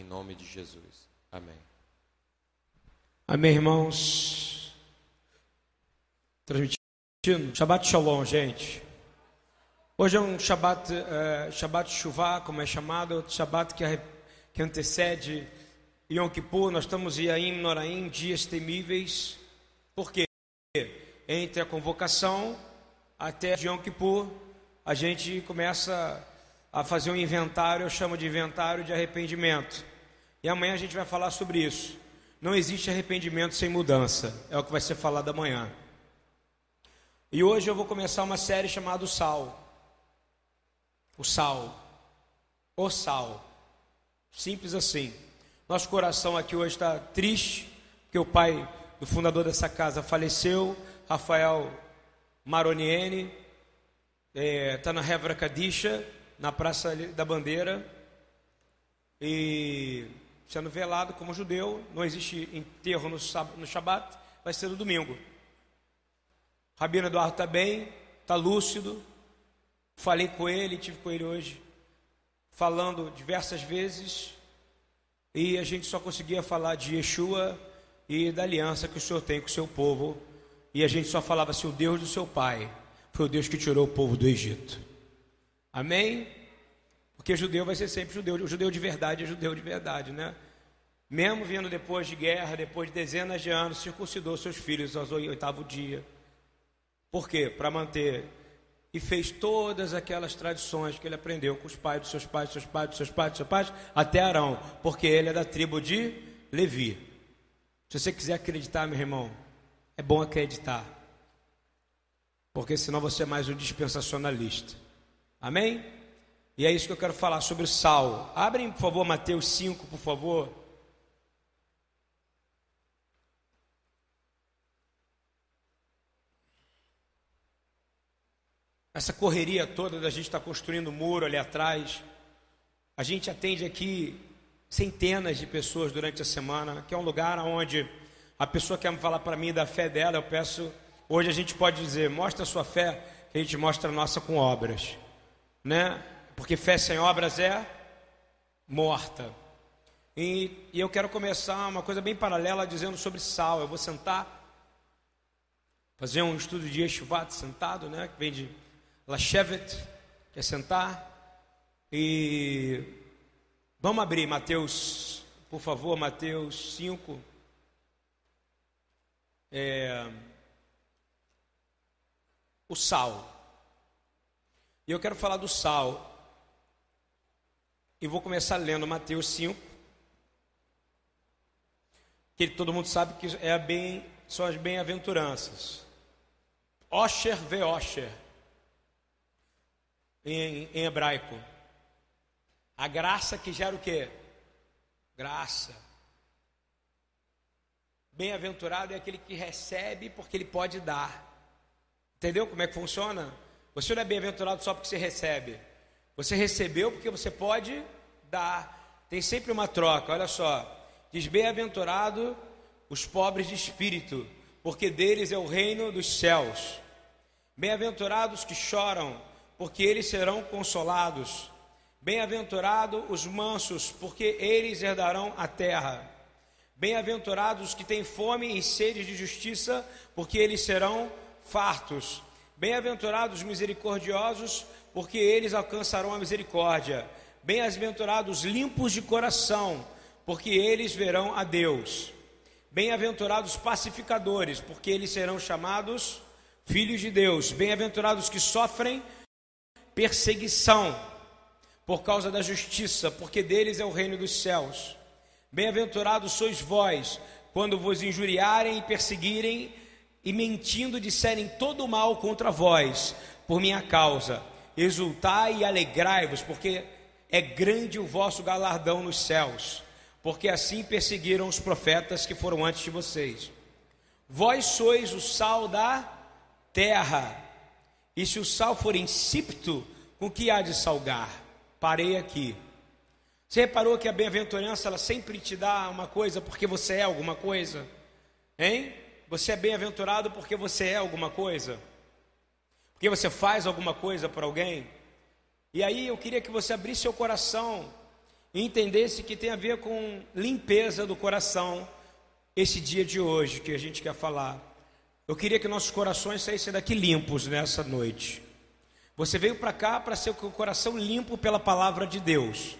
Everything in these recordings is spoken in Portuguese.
Em nome de Jesus. Amém. Amém, irmãos. Transmitindo. Shabbat Shalom, gente. Hoje é um Shabbat, é, Shabbat Shuvah, como é chamado, Shabbat que, que antecede Yom Kippur. Nós estamos em Yaim, Noraim, dias temíveis. Por quê? Entre a convocação até Yom Kippur, a gente começa a fazer um inventário, eu chamo de inventário de arrependimento. E amanhã a gente vai falar sobre isso. Não existe arrependimento sem mudança, é o que vai ser falado amanhã. E hoje eu vou começar uma série chamada o Sal. O Sal. O Sal. Simples assim. Nosso coração aqui hoje está triste, porque o pai do fundador dessa casa faleceu, Rafael Maroniene, está é, tá na Hevra Kadisha, na Praça da Bandeira, e sendo velado como judeu, não existe enterro no, no Shabat, vai ser no domingo. Rabino Eduardo está bem, está lúcido, falei com ele, tive com ele hoje, falando diversas vezes, e a gente só conseguia falar de Yeshua e da aliança que o Senhor tem com o seu povo, e a gente só falava assim: o Deus do seu pai foi o Deus que tirou o povo do Egito. Amém? Porque judeu vai ser sempre judeu, o judeu de verdade é judeu de verdade, né? Mesmo vindo depois de guerra, depois de dezenas de anos, circuncidou seus filhos aos oitavo dia. Por quê? Para manter. E fez todas aquelas tradições que ele aprendeu com os pais dos seus pais, dos seus pais, dos seus pais, dos seus pais, até Arão, porque ele é da tribo de Levi. Se você quiser acreditar, meu irmão, é bom acreditar. Porque senão você é mais um dispensacionalista. Amém? E é isso que eu quero falar sobre o sal. Abrem, por favor, Mateus 5, por favor. Essa correria toda da gente estar tá construindo muro ali atrás. A gente atende aqui centenas de pessoas durante a semana, que é um lugar onde a pessoa quer falar para mim da fé dela, eu peço. Hoje a gente pode dizer, mostra a sua fé, que a gente mostra a nossa com obras, né? Porque fé sem obras é morta. E, e eu quero começar uma coisa bem paralela dizendo sobre sal. Eu vou sentar, fazer um estudo de Yeshivat sentado, né? Que vem de Lashevet, que é sentar. E vamos abrir Mateus, por favor, Mateus 5. É, o sal. E eu quero falar do sal e vou começar lendo Mateus 5. Que todo mundo sabe que é bem, são as bem-aventuranças. Osher ve Osher. Em, em hebraico. A graça que gera o quê? Graça. Bem-aventurado é aquele que recebe porque ele pode dar. Entendeu como é que funciona? Você não é bem-aventurado só porque você recebe. Você recebeu porque você pode dar. Tem sempre uma troca. Olha só. Diz: Bem-aventurado os pobres de espírito, porque deles é o reino dos céus. Bem-aventurados que choram, porque eles serão consolados. Bem-aventurados os mansos, porque eles herdarão a terra. Bem-aventurados que têm fome e sede de justiça, porque eles serão fartos. Bem-aventurados os misericordiosos, porque eles alcançarão a misericórdia. Bem-aventurados limpos de coração, porque eles verão a Deus. Bem-aventurados pacificadores, porque eles serão chamados filhos de Deus. Bem-aventurados que sofrem perseguição por causa da justiça, porque deles é o reino dos céus. Bem-aventurados sois vós, quando vos injuriarem e perseguirem e mentindo disserem todo o mal contra vós, por minha causa exultai e alegrai-vos, porque é grande o vosso galardão nos céus, porque assim perseguiram os profetas que foram antes de vocês. Vós sois o sal da terra, e se o sal for insípido, com que há de salgar? Parei aqui. Você reparou que a bem-aventurança ela sempre te dá uma coisa porque você é alguma coisa? Hein? Você é bem-aventurado porque você é alguma coisa? Porque você faz alguma coisa para alguém. E aí eu queria que você abrisse seu coração e entendesse que tem a ver com limpeza do coração esse dia de hoje que a gente quer falar. Eu queria que nossos corações saíssem daqui limpos nessa noite. Você veio para cá para ser com o coração limpo pela palavra de Deus.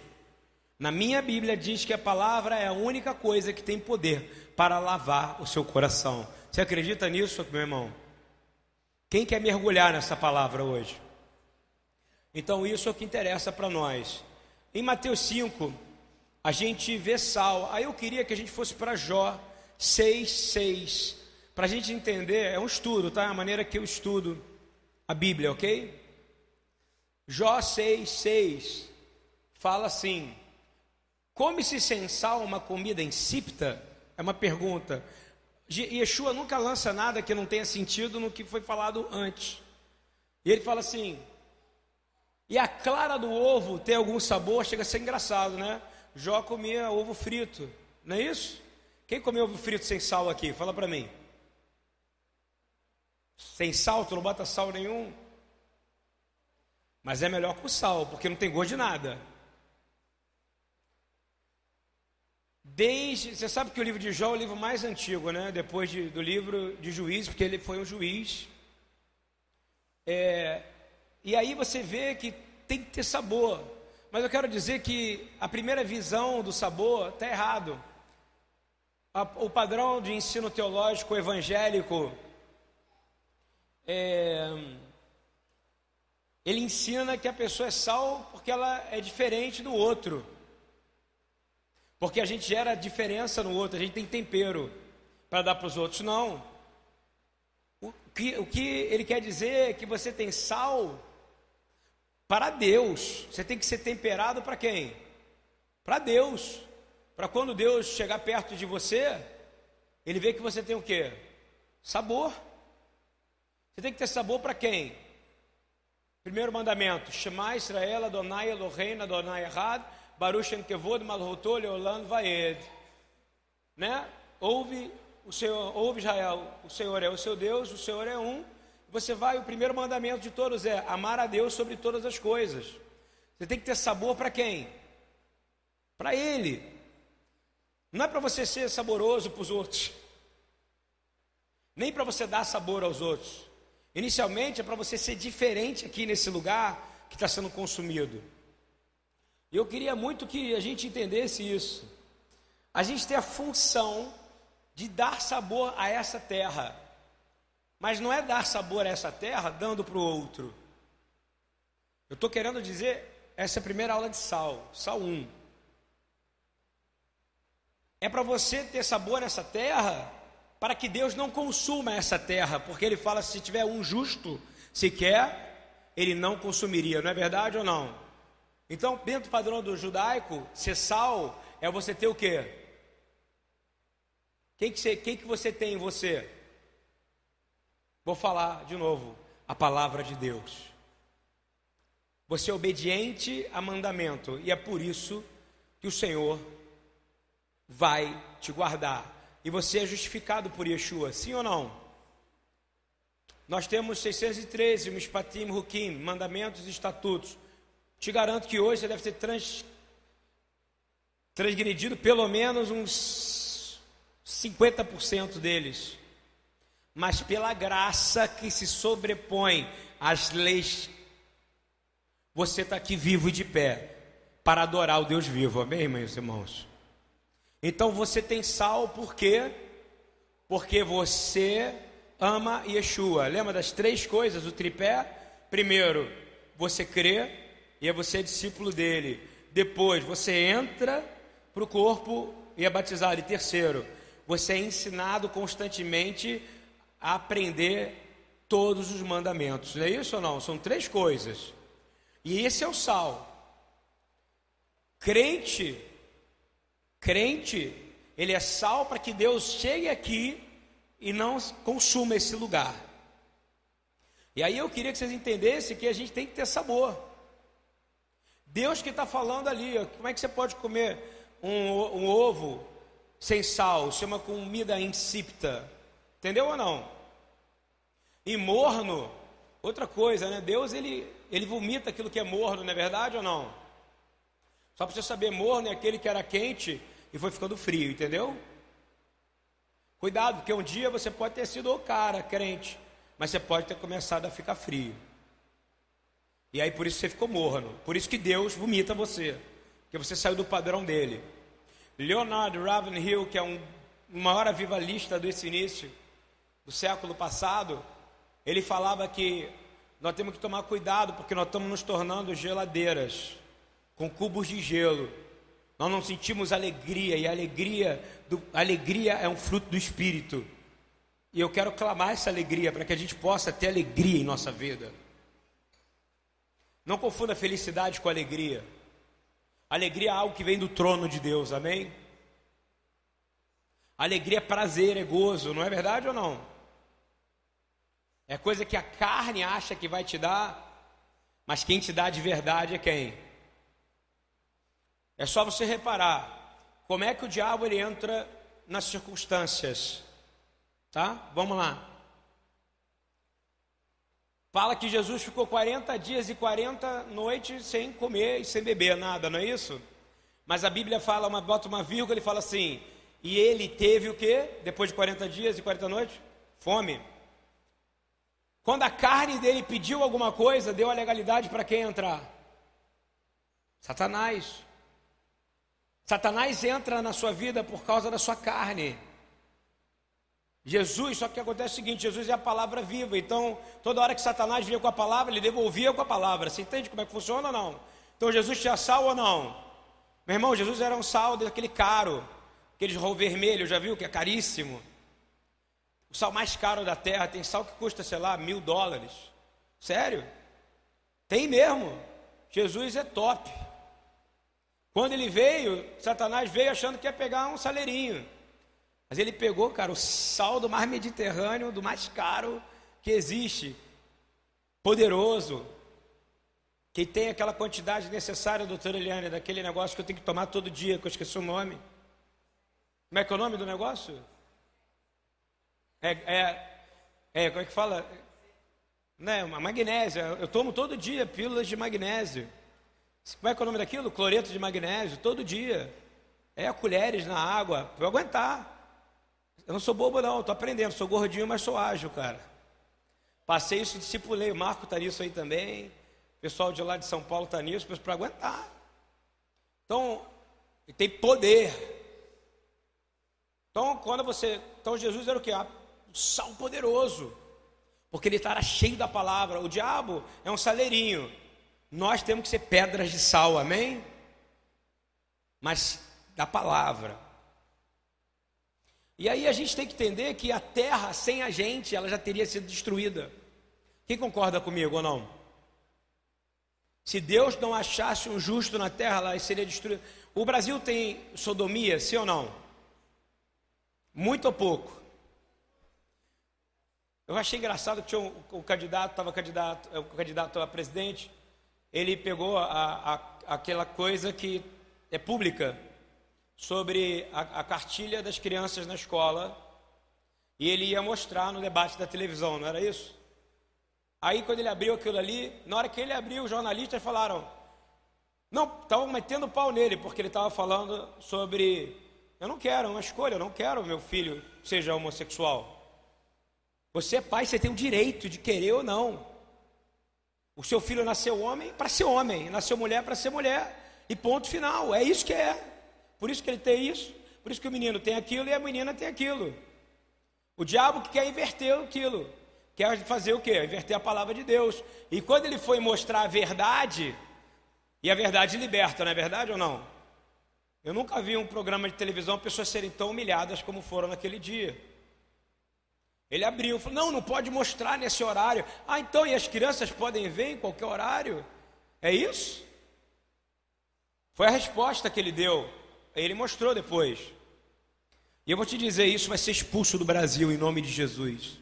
Na minha Bíblia diz que a palavra é a única coisa que tem poder para lavar o seu coração. Você acredita nisso, meu irmão? Quem quer mergulhar nessa palavra hoje? Então, isso é o que interessa para nós. Em Mateus 5, a gente vê sal. Aí eu queria que a gente fosse para Jó 6, 6. Para a gente entender, é um estudo, tá? É a maneira que eu estudo a Bíblia, ok? Jó 6, 6 fala assim: Come-se sem sal uma comida insípida? É uma pergunta. Yeshua nunca lança nada que não tenha sentido no que foi falado antes. E ele fala assim: e a clara do ovo tem algum sabor, chega a ser engraçado, né? Jó comia ovo frito, não é isso? Quem comeu ovo frito sem sal aqui? Fala para mim. Sem sal, tu não bota sal nenhum. Mas é melhor com sal, porque não tem gosto de nada. Desde, você sabe que o livro de Jó é o livro mais antigo, né? Depois de, do livro de Juízes, porque ele foi um juiz. É, e aí você vê que tem que ter sabor. Mas eu quero dizer que a primeira visão do sabor está errado. O padrão de ensino teológico evangélico é, ele ensina que a pessoa é sal porque ela é diferente do outro. Porque a gente gera diferença no outro, a gente tem tempero para dar para os outros. Não. O que, o que ele quer dizer é que você tem sal para Deus. Você tem que ser temperado para quem? Para Deus. Para quando Deus chegar perto de você, ele vê que você tem o que? Sabor. Você tem que ter sabor para quem? Primeiro mandamento: Shema Israel Adonai Eloheinu Adonai Errad Baruch Shem Kevod Malhotol Leolam Vaed. Né? Ouve o Senhor, ouve Israel, o Senhor é o seu Deus, o Senhor é um você vai, o primeiro mandamento de todos é amar a Deus sobre todas as coisas. Você tem que ter sabor para quem? Para Ele. Não é para você ser saboroso para os outros, nem para você dar sabor aos outros. Inicialmente é para você ser diferente aqui nesse lugar que está sendo consumido. Eu queria muito que a gente entendesse isso. A gente tem a função de dar sabor a essa terra. Mas não é dar sabor a essa terra dando para o outro. Eu estou querendo dizer, essa é a primeira aula de sal, sal 1. É para você ter sabor nessa terra, para que Deus não consuma essa terra, porque Ele fala: se tiver um justo sequer, Ele não consumiria, não é verdade ou não? Então, dentro do padrão do judaico, ser sal é você ter o quê? Quem que você, quem que você tem em você? Vou falar de novo a palavra de Deus. Você é obediente a mandamento e é por isso que o Senhor vai te guardar. E você é justificado por Yeshua, sim ou não? Nós temos 613 Mishpatim Hukim, mandamentos e estatutos. Te garanto que hoje você deve ter trans, transgredido pelo menos uns 50% deles mas pela graça que se sobrepõe às leis, você está aqui vivo e de pé para adorar o Deus vivo, amém, meus irmãos? Então você tem sal, por quê? Porque você ama Yeshua. Lembra das três coisas, o tripé? Primeiro, você crê e é você discípulo dele. Depois, você entra para o corpo e é batizado. E terceiro, você é ensinado constantemente a aprender todos os mandamentos. Não é isso ou não? São três coisas. E esse é o sal. Crente, crente, ele é sal para que Deus chegue aqui e não consuma esse lugar. E aí eu queria que vocês entendessem que a gente tem que ter sabor. Deus que está falando ali, como é que você pode comer um, um ovo sem sal? Chama comida insípida. Entendeu ou não? E morno, outra coisa, né? Deus ele, ele vomita aquilo que é morno, não é verdade ou não? Só para você saber, morno é aquele que era quente e foi ficando frio, entendeu? Cuidado, porque um dia você pode ter sido o cara crente, mas você pode ter começado a ficar frio. E aí por isso você ficou morno. Por isso que Deus vomita você, porque você saiu do padrão dele. Leonard Ravenhill, que é um maior avivalista desse início do século passado, ele falava que nós temos que tomar cuidado porque nós estamos nos tornando geladeiras com cubos de gelo. Nós não sentimos alegria e a alegria, do, alegria é um fruto do espírito. E eu quero clamar essa alegria para que a gente possa ter alegria em nossa vida. Não confunda felicidade com alegria. Alegria é algo que vem do trono de Deus, amém? Alegria é prazer, é gozo, não é verdade ou não? É coisa que a carne acha que vai te dar, mas quem te dá de verdade é quem? É só você reparar como é que o diabo ele entra nas circunstâncias. Tá? Vamos lá. Fala que Jesus ficou 40 dias e 40 noites sem comer e sem beber nada, não é isso? Mas a Bíblia fala, uma, bota uma vírgula e fala assim: e ele teve o que? Depois de 40 dias e 40 noites? Fome. Quando a carne dele pediu alguma coisa, deu a legalidade para quem entrar? Satanás. Satanás entra na sua vida por causa da sua carne. Jesus, só que acontece o seguinte: Jesus é a palavra viva, então toda hora que Satanás vinha com a palavra, ele devolvia com a palavra. Você entende como é que funciona ou não? Então Jesus tinha sal ou não? Meu irmão, Jesus era um sal daquele caro, aquele rol vermelho, já viu que é caríssimo? O sal mais caro da terra tem sal que custa, sei lá, mil dólares. Sério? Tem mesmo. Jesus é top. Quando ele veio, Satanás veio achando que ia pegar um saleirinho. Mas ele pegou, cara, o sal do mar Mediterrâneo, do mais caro que existe. Poderoso. Que tem aquela quantidade necessária, doutora Eliane, daquele negócio que eu tenho que tomar todo dia, que eu esqueci o nome. Como é que é o nome do negócio? É, é, é como é que fala? Né, uma magnésia. Eu tomo todo dia pílulas de magnésio. Como é que é o nome daquilo? Cloreto de magnésio, todo dia. É, colheres na água, para aguentar. Eu não sou bobo, não, estou aprendendo. Sou gordinho, mas sou ágil, cara. Passei isso, discipulei. O Marco está nisso aí também. O pessoal de lá de São Paulo está nisso, para aguentar. Então, tem poder. Então, quando você. Então, Jesus era o que? o sal poderoso, porque ele estava cheio da palavra. O diabo é um saleirinho, nós temos que ser pedras de sal, amém? Mas da palavra. E aí a gente tem que entender que a terra sem a gente, ela já teria sido destruída. Quem concorda comigo ou não? Se Deus não achasse um justo na terra, ela seria destruída. O Brasil tem sodomia, sim ou não? Muito ou pouco? Eu achei engraçado que tinha um, o candidato, estava candidato, o candidato a presidente, ele pegou a, a, aquela coisa que é pública sobre a, a cartilha das crianças na escola e ele ia mostrar no debate da televisão, não era isso? Aí quando ele abriu aquilo ali, na hora que ele abriu, os jornalistas falaram, não, estavam metendo pau nele, porque ele estava falando sobre, eu não quero, é uma escolha, eu não quero meu filho seja homossexual. Você é pai, você tem o direito de querer ou não. O seu filho nasceu homem para ser homem, nasceu mulher para ser mulher. E ponto final. É isso que é. Por isso que ele tem isso. Por isso que o menino tem aquilo e a menina tem aquilo. O diabo que quer inverter aquilo. Quer fazer o quê? Inverter a palavra de Deus. E quando ele foi mostrar a verdade, e a verdade liberta, não é verdade ou não? Eu nunca vi um programa de televisão pessoas serem tão humilhadas como foram naquele dia. Ele abriu, falou: não, não pode mostrar nesse horário. Ah, então, e as crianças podem ver em qualquer horário? É isso? Foi a resposta que ele deu. Ele mostrou depois. E eu vou te dizer: isso vai ser expulso do Brasil em nome de Jesus.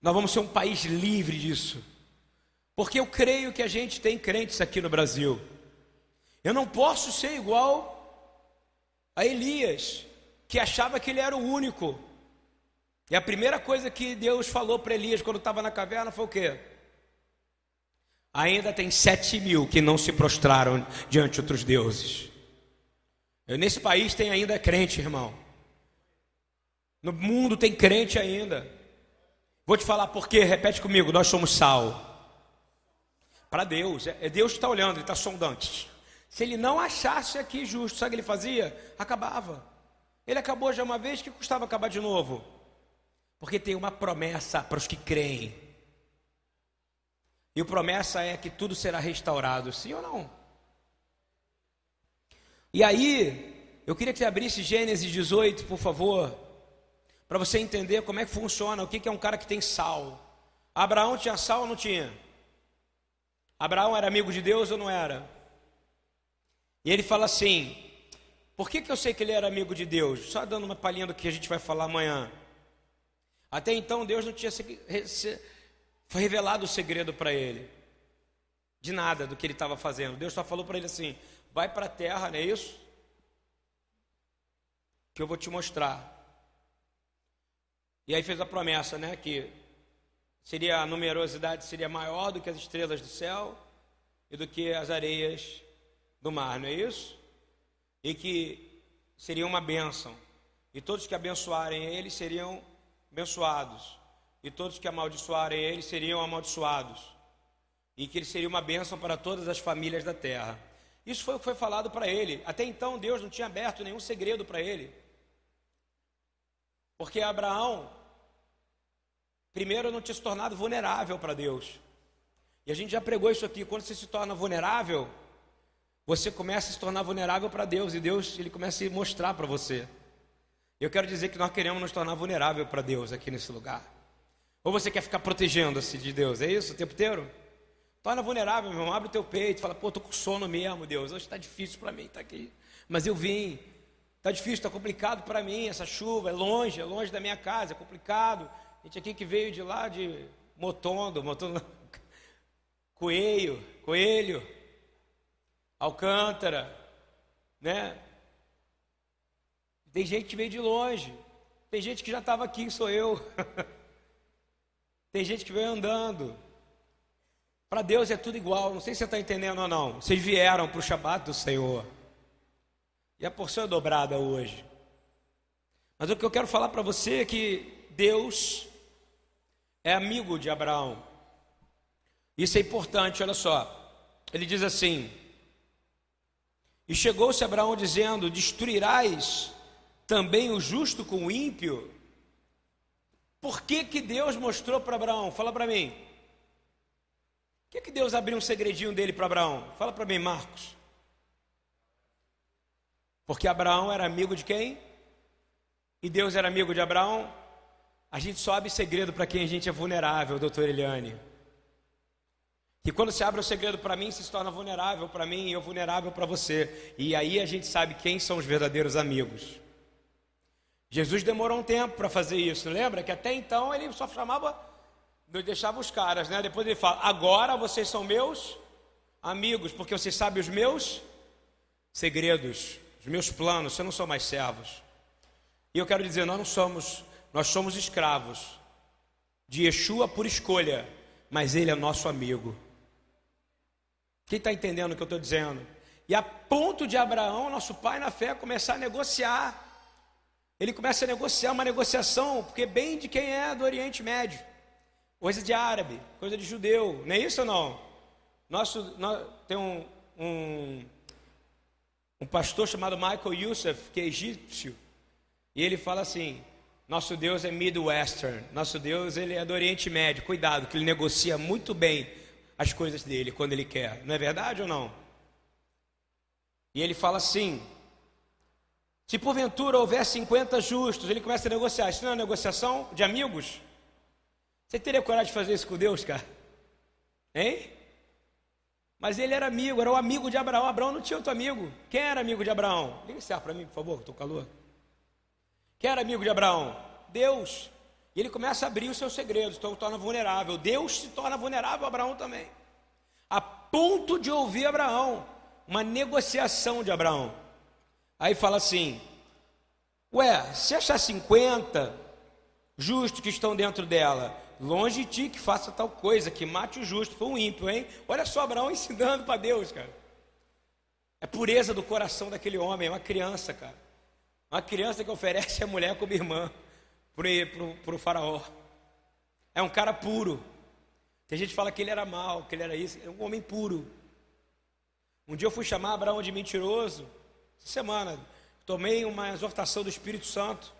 Nós vamos ser um país livre disso. Porque eu creio que a gente tem crentes aqui no Brasil. Eu não posso ser igual a Elias, que achava que ele era o único. E a primeira coisa que Deus falou para Elias quando estava na caverna foi o quê? ainda tem sete mil que não se prostraram diante de outros deuses. Nesse país tem ainda crente, irmão. No mundo tem crente ainda. Vou te falar por quê, repete comigo: nós somos sal. Para Deus, é, é Deus que está olhando, Ele está sondando. Se ele não achasse aqui justo, sabe o que ele fazia? Acabava. Ele acabou já uma vez, que custava acabar de novo? Porque tem uma promessa para os que creem. E a promessa é que tudo será restaurado, sim ou não? E aí, eu queria que você abrisse Gênesis 18, por favor, para você entender como é que funciona, o que é um cara que tem sal. Abraão tinha sal ou não tinha? Abraão era amigo de Deus ou não era? E ele fala assim: por que, que eu sei que ele era amigo de Deus? Só dando uma palhinha do que a gente vai falar amanhã. Até então Deus não tinha foi revelado o segredo para ele. De nada do que ele estava fazendo. Deus só falou para ele assim: vai para a terra, não é isso? Que eu vou te mostrar. E aí fez a promessa, né? Que seria a numerosidade seria maior do que as estrelas do céu e do que as areias do mar, não é isso? E que seria uma bênção. E todos que abençoarem ele seriam abençoados. E todos que amaldiçoarem ele seriam amaldiçoados. E que ele seria uma bênção para todas as famílias da terra. Isso foi o que foi falado para ele. Até então Deus não tinha aberto nenhum segredo para ele. Porque Abraão, primeiro, não tinha se tornado vulnerável para Deus. E a gente já pregou isso aqui. Quando você se torna vulnerável, você começa a se tornar vulnerável para Deus. E Deus ele começa a mostrar para você. Eu quero dizer que nós queremos nos tornar vulnerável para Deus aqui nesse lugar. Ou você quer ficar protegendo-se de Deus? É isso o tempo inteiro? Torna vulnerável, meu irmão. Abre o teu peito. Fala, pô, tô com sono mesmo, Deus. Hoje está difícil para mim, tá aqui. Mas eu vim. Está difícil, está complicado para mim. Essa chuva é longe, é longe da minha casa, é complicado. A gente aqui que veio de lá de Motondo, Motondo, Coelho, Coelho, Alcântara, né? Tem gente que veio de longe. Tem gente que já estava aqui, sou eu. Tem gente que veio andando. Para Deus é tudo igual. Não sei se você está entendendo ou não. Vocês vieram para o Shabat do Senhor. E a porção é dobrada hoje. Mas o que eu quero falar para você é que Deus é amigo de Abraão. Isso é importante, olha só. Ele diz assim: E chegou-se Abraão dizendo: Destruirás também o justo com o ímpio? Por que, que Deus mostrou para Abraão? Fala para mim. Que, que Deus abriu um segredinho dele para Abraão? Fala para mim, Marcos. Porque Abraão era amigo de quem? E Deus era amigo de Abraão? A gente só abre segredo para quem a gente é vulnerável, doutor Eliane. Que quando se abre o segredo para mim, se torna vulnerável para mim e eu vulnerável para você. E aí a gente sabe quem são os verdadeiros amigos. Jesus demorou um tempo para fazer isso, lembra? Que até então ele só chamava deixava os caras, né? Depois ele fala: agora vocês são meus amigos, porque vocês sabem os meus segredos, os meus planos, vocês não são mais servos. E eu quero dizer, nós não somos, nós somos escravos de Yeshua por escolha, mas ele é nosso amigo. Quem está entendendo o que eu estou dizendo? E a ponto de Abraão, nosso pai na fé, começar a negociar. Ele começa a negociar uma negociação, porque bem de quem é do Oriente Médio coisa de árabe, coisa de judeu, não é isso ou não? Nosso, nós, tem um, um, um pastor chamado Michael Youssef, que é egípcio, e ele fala assim: nosso Deus é Midwestern, nosso Deus ele é do Oriente Médio, cuidado, que ele negocia muito bem as coisas dele quando ele quer, não é verdade ou não? E ele fala assim: se porventura houver 50 justos, ele começa a negociar, isso não é negociação de amigos? Você teria coragem de fazer isso com Deus, cara? Hein? Mas ele era amigo, era o amigo de Abraão. Abraão não tinha outro amigo. Quem era amigo de Abraão? Liga esse ar para mim, por favor, estou calor. Quem era amigo de Abraão? Deus. E ele começa a abrir os seus segredos, então torna vulnerável. Deus se torna vulnerável, Abraão também. A ponto de ouvir Abraão, uma negociação de Abraão. Aí fala assim: Ué, se achar 50 justos que estão dentro dela, longe de ti que faça tal coisa, que mate o justo, foi um ímpio, hein? Olha só Abraão ensinando para Deus, cara. É pureza do coração daquele homem, é uma criança, cara. Uma criança que oferece a mulher como irmã para o faraó. É um cara puro. Tem gente que fala que ele era mal, que ele era isso. É um homem puro. Um dia eu fui chamar Abraão de mentiroso. Essa semana, tomei uma exortação do Espírito Santo.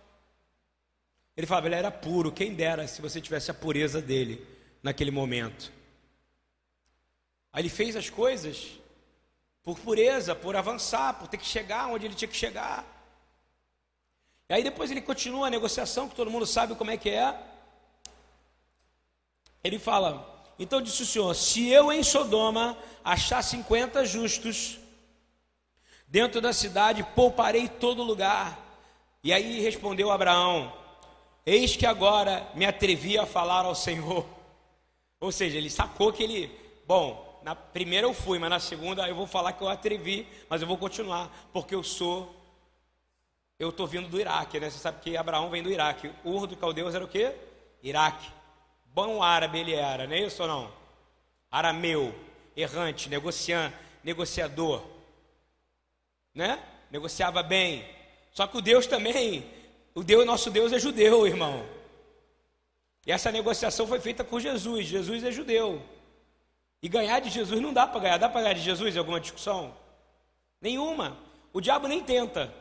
Ele falava, ele era puro. Quem dera se você tivesse a pureza dele naquele momento. Aí ele fez as coisas por pureza, por avançar, por ter que chegar onde ele tinha que chegar. E aí depois ele continua a negociação, que todo mundo sabe como é que é. Ele fala: Então disse o Senhor: Se eu em Sodoma achar 50 justos, dentro da cidade pouparei todo lugar. E aí respondeu Abraão: Eis que agora me atrevi a falar ao Senhor. Ou seja, ele sacou que ele, bom, na primeira eu fui, mas na segunda eu vou falar que eu atrevi, mas eu vou continuar, porque eu sou eu estou vindo do Iraque, né? Você sabe que Abraão vem do Iraque. Ur do Caldeus era o quê? Iraque. Bom árabe ele era, não é isso ou não? Arameu, errante, negociante, negociador. Né? Negociava bem. Só que o Deus também, o Deus, nosso Deus é judeu, irmão. E essa negociação foi feita com Jesus. Jesus é judeu. E ganhar de Jesus não dá para ganhar. Dá para ganhar de Jesus alguma discussão? Nenhuma. O diabo nem tenta.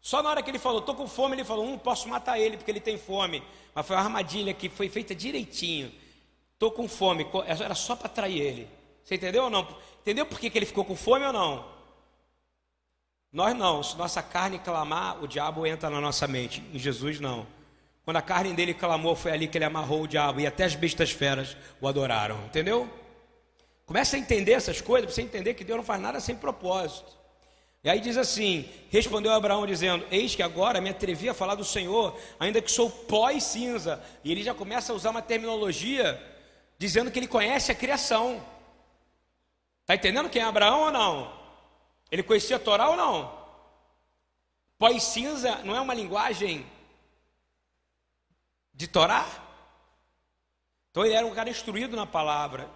Só na hora que ele falou, estou com fome, ele falou, hum, posso matar ele porque ele tem fome. Mas foi uma armadilha que foi feita direitinho. Estou com fome, era só para atrair ele. Você entendeu ou não? Entendeu por que, que ele ficou com fome ou não? Nós não, se nossa carne clamar, o diabo entra na nossa mente. Em Jesus, não. Quando a carne dele clamou, foi ali que ele amarrou o diabo e até as bestas feras o adoraram. Entendeu? Começa a entender essas coisas, você entender que Deus não faz nada sem propósito. E aí diz assim: Respondeu Abraão, dizendo: Eis que agora me atrevi a falar do Senhor, ainda que sou pó e cinza. E ele já começa a usar uma terminologia dizendo que ele conhece a criação. Está entendendo quem é Abraão ou não? Ele conhecia a Torá ou não? Pó e cinza não é uma linguagem de Torá? Então ele era um cara instruído na palavra.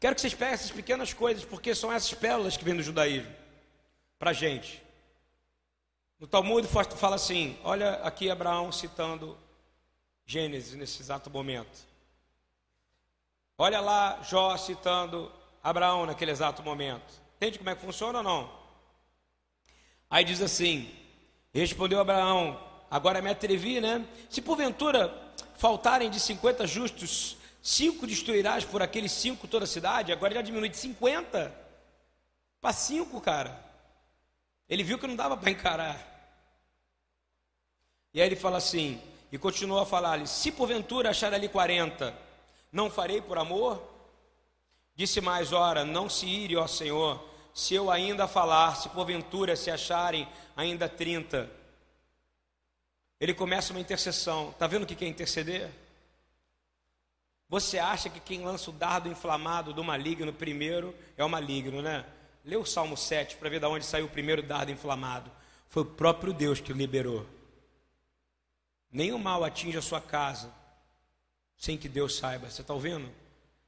Quero que vocês peguem essas pequenas coisas, porque são essas pérolas que vêm do judaísmo para a gente. No Talmud fala assim: olha aqui Abraão citando Gênesis nesse exato momento. Olha lá Jó citando Abraão naquele exato momento. Entende como é que funciona ou não? Aí diz assim: Respondeu Abraão: Agora me atrevi, né? Se porventura faltarem de 50 justos, cinco destruirás por aqueles cinco toda a cidade. Agora já diminui de 50 para cinco, cara. Ele viu que não dava para encarar. E aí ele fala assim, e continua a falar-lhe: Se porventura achar ali 40, não farei por amor? Disse mais: Ora, não se ire, ó Senhor, se eu ainda falar, se porventura se acharem ainda 30. Ele começa uma intercessão. Está vendo o que é interceder? Você acha que quem lança o dardo inflamado do maligno primeiro é o maligno, né? Lê o Salmo 7 para ver de onde saiu o primeiro dardo inflamado. Foi o próprio Deus que liberou. Nenhum mal atinge a sua casa sem que Deus saiba. Você está ouvindo?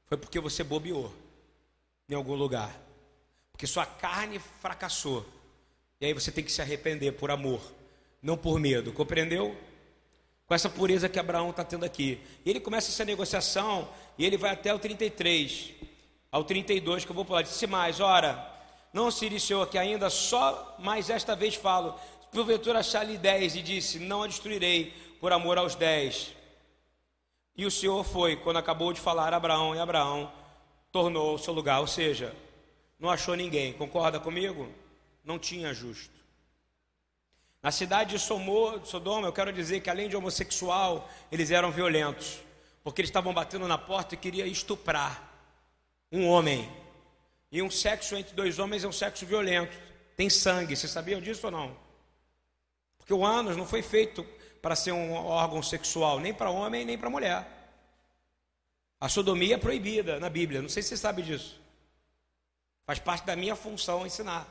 Foi porque você bobeou em algum lugar. Porque sua carne fracassou. E aí você tem que se arrepender por amor, não por medo. Compreendeu? Com essa pureza que Abraão está tendo aqui. E ele começa essa negociação e ele vai até o 33, ao 32, que eu vou pular. Disse mais: Ora, não se iniciou que ainda só mais esta vez falo. Porventura achar-lhe dez e disse: Não a destruirei por amor aos dez. E o Senhor foi, quando acabou de falar Abraão, e Abraão tornou o seu lugar, ou seja, não achou ninguém. Concorda comigo? Não tinha justo. Na cidade de Sodoma, eu quero dizer que além de homossexual, eles eram violentos, porque eles estavam batendo na porta e queriam estuprar um homem. E um sexo entre dois homens é um sexo violento. Tem sangue. Você sabia disso ou não? Porque o ânus não foi feito para ser um órgão sexual, nem para homem nem para mulher. A sodomia é proibida na Bíblia. Não sei se você sabe disso. Faz parte da minha função ensinar.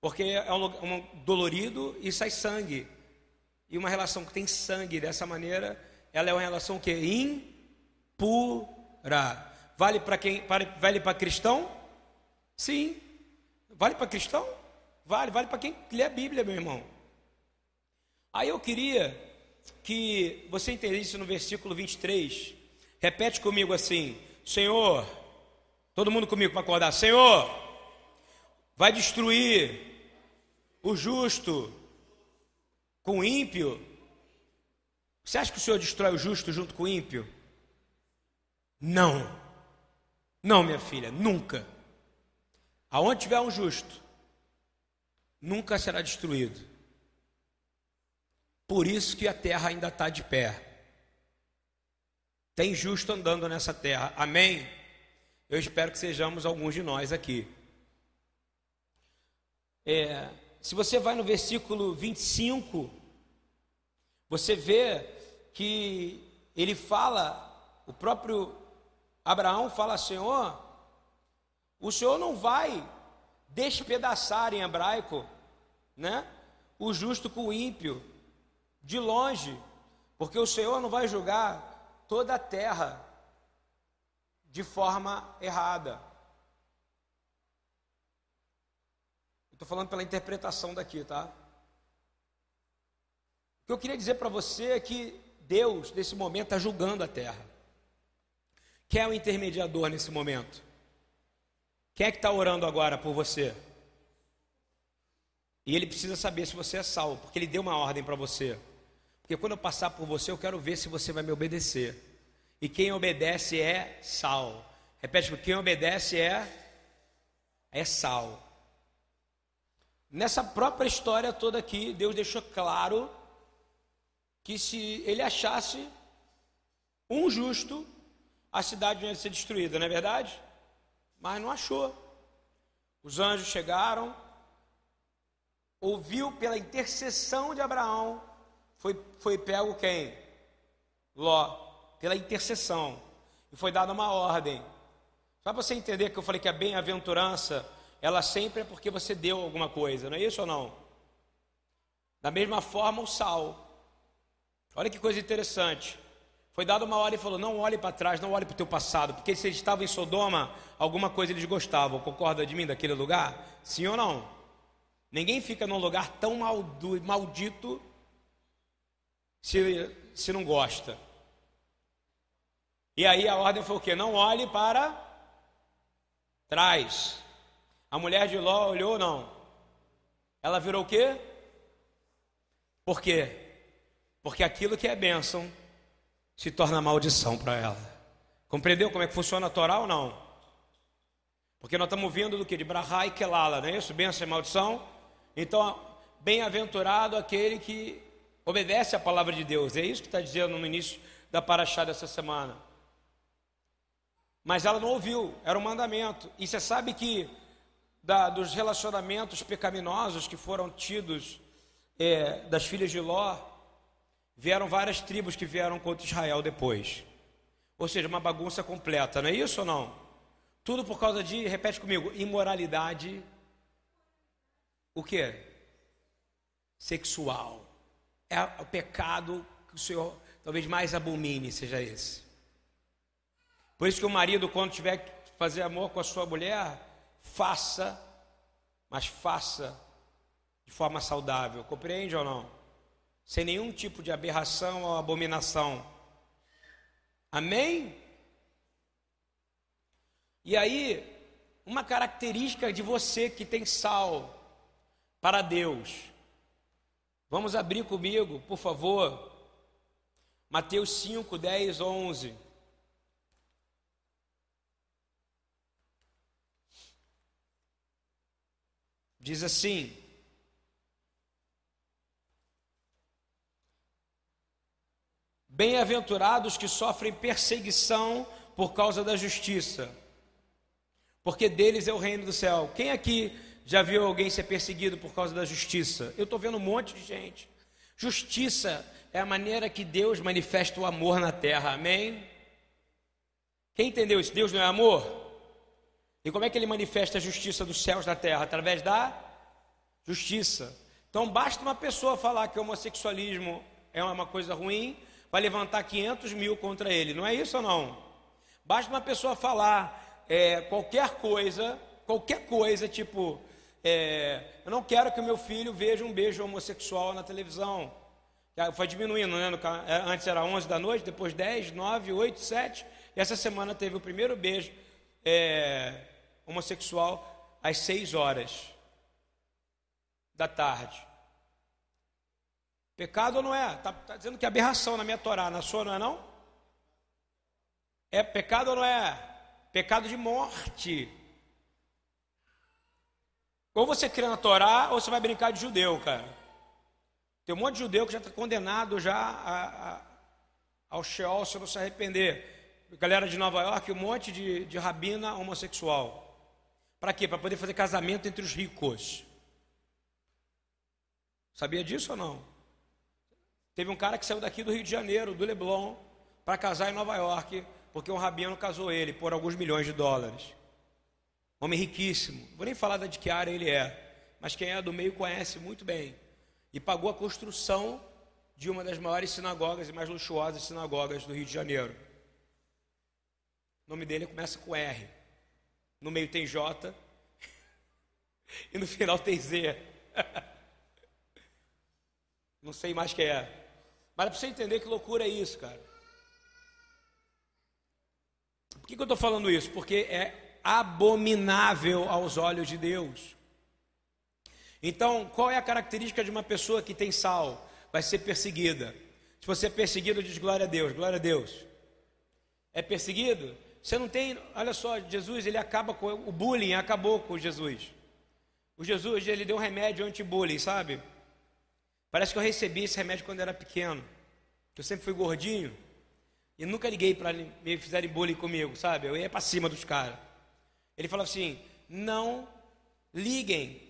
Porque é um, um dolorido e sai sangue. E uma relação que tem sangue dessa maneira ela é uma relação que impura. Vale para quem? Vale para cristão? Sim. Vale para cristão? Vale, vale para quem lê a Bíblia, meu irmão. Aí eu queria que você entendesse no versículo 23. Repete comigo assim: Senhor, todo mundo comigo para acordar. Senhor, vai destruir o justo com o ímpio. Você acha que o Senhor destrói o justo junto com o ímpio? Não. Não, minha filha, nunca. Aonde tiver um justo, nunca será destruído. Por isso que a terra ainda está de pé. Tem justo andando nessa terra. Amém? Eu espero que sejamos alguns de nós aqui. É, se você vai no versículo 25, você vê que ele fala, o próprio Abraão fala: Senhor, o Senhor não vai despedaçar em hebraico, né? O justo com o ímpio, de longe, porque o Senhor não vai julgar toda a terra de forma errada. Estou falando pela interpretação daqui, tá? O que eu queria dizer para você é que Deus, nesse momento, está julgando a terra. Quem é o intermediador nesse momento? Quem é que está orando agora por você? E ele precisa saber se você é salvo, porque ele deu uma ordem para você. Porque quando eu passar por você, eu quero ver se você vai me obedecer. E quem obedece é sal. Repete, quem obedece é é sal. Nessa própria história toda aqui, Deus deixou claro que se ele achasse um justo, a cidade ia ser destruída, não é verdade? Mas não achou. Os anjos chegaram, ouviu pela intercessão de Abraão, foi, foi pego quem? Ló, pela intercessão, e foi dada uma ordem. Só para você entender que eu falei que a bem-aventurança, ela sempre é porque você deu alguma coisa, não é isso ou não? Da mesma forma, o sal. Olha que coisa interessante. Foi dada uma hora e falou: não olhe para trás, não olhe para o teu passado, porque se eles estavam em Sodoma, alguma coisa eles gostavam. Concorda de mim daquele lugar? Sim ou não? Ninguém fica num lugar tão maldito se, se não gosta. E aí a ordem foi o quê? Não olhe para trás. A mulher de Ló olhou ou não? Ela virou o quê? Por quê? Porque aquilo que é bênção se torna maldição para ela. Compreendeu como é que funciona a Torá ou não? Porque nós estamos vindo do que? De Brahá e Kelala, não é isso? Bênção e maldição. Então, bem-aventurado aquele que obedece à palavra de Deus. É isso que está dizendo no início da paraxá dessa semana. Mas ela não ouviu, era um mandamento. E você sabe que da, dos relacionamentos pecaminosos que foram tidos é, das filhas de Ló, Vieram várias tribos que vieram contra Israel depois. Ou seja, uma bagunça completa, não é isso ou não? Tudo por causa de, repete comigo, imoralidade. O que? Sexual. É o pecado que o Senhor talvez mais abomine, seja esse. Por isso que o marido, quando tiver que fazer amor com a sua mulher, faça, mas faça de forma saudável. Compreende ou não? sem nenhum tipo de aberração ou abominação. Amém? E aí, uma característica de você que tem sal para Deus. Vamos abrir comigo, por favor. Mateus 5, 10, 11. Diz assim: Bem-aventurados que sofrem perseguição por causa da justiça, porque deles é o reino do céu. Quem aqui já viu alguém ser perseguido por causa da justiça? Eu estou vendo um monte de gente. Justiça é a maneira que Deus manifesta o amor na terra, amém? Quem entendeu isso? Deus não é amor? E como é que ele manifesta a justiça dos céus na terra? Através da justiça. Então basta uma pessoa falar que o homossexualismo é uma coisa ruim, para levantar 500 mil contra ele. Não é isso ou não? Basta uma pessoa falar é, qualquer coisa, qualquer coisa, tipo, é, eu não quero que o meu filho veja um beijo homossexual na televisão. Foi diminuindo, né? É, antes era 11 da noite, depois 10, 9, 8, 7. E essa semana teve o primeiro beijo é, homossexual às 6 horas da tarde. Pecado ou não é? Está tá dizendo que é aberração na minha Torá, na sua não é não? É pecado ou não é? Pecado de morte. Ou você crê na Torá, ou você vai brincar de judeu, cara. Tem um monte de judeu que já está condenado já a, a, ao Sheol se não se arrepender. Galera de Nova York, um monte de, de rabina homossexual. Para quê? Para poder fazer casamento entre os ricos. Sabia disso ou não? Teve um cara que saiu daqui do Rio de Janeiro, do Leblon, para casar em Nova York, porque um rabino casou ele por alguns milhões de dólares. Homem riquíssimo. Vou nem falar de que área ele é, mas quem é do meio conhece muito bem. E pagou a construção de uma das maiores sinagogas e mais luxuosas sinagogas do Rio de Janeiro. O nome dele começa com R. No meio tem J e no final tem Z. Não sei mais quem é. Mas é para você entender que loucura é isso, cara. Por que, que eu estou falando isso? Porque é abominável aos olhos de Deus. Então, qual é a característica de uma pessoa que tem sal? Vai ser perseguida. Se você é perseguido, diz glória a Deus, glória a Deus. É perseguido? Você não tem, olha só, Jesus, ele acaba com o bullying, acabou com Jesus. O Jesus, ele deu um remédio anti-bullying, sabe? Parece que eu recebi esse remédio quando era pequeno. Eu sempre fui gordinho. E nunca liguei para me fizerem bullying comigo, sabe? Eu ia para cima dos caras. Ele falou assim: não liguem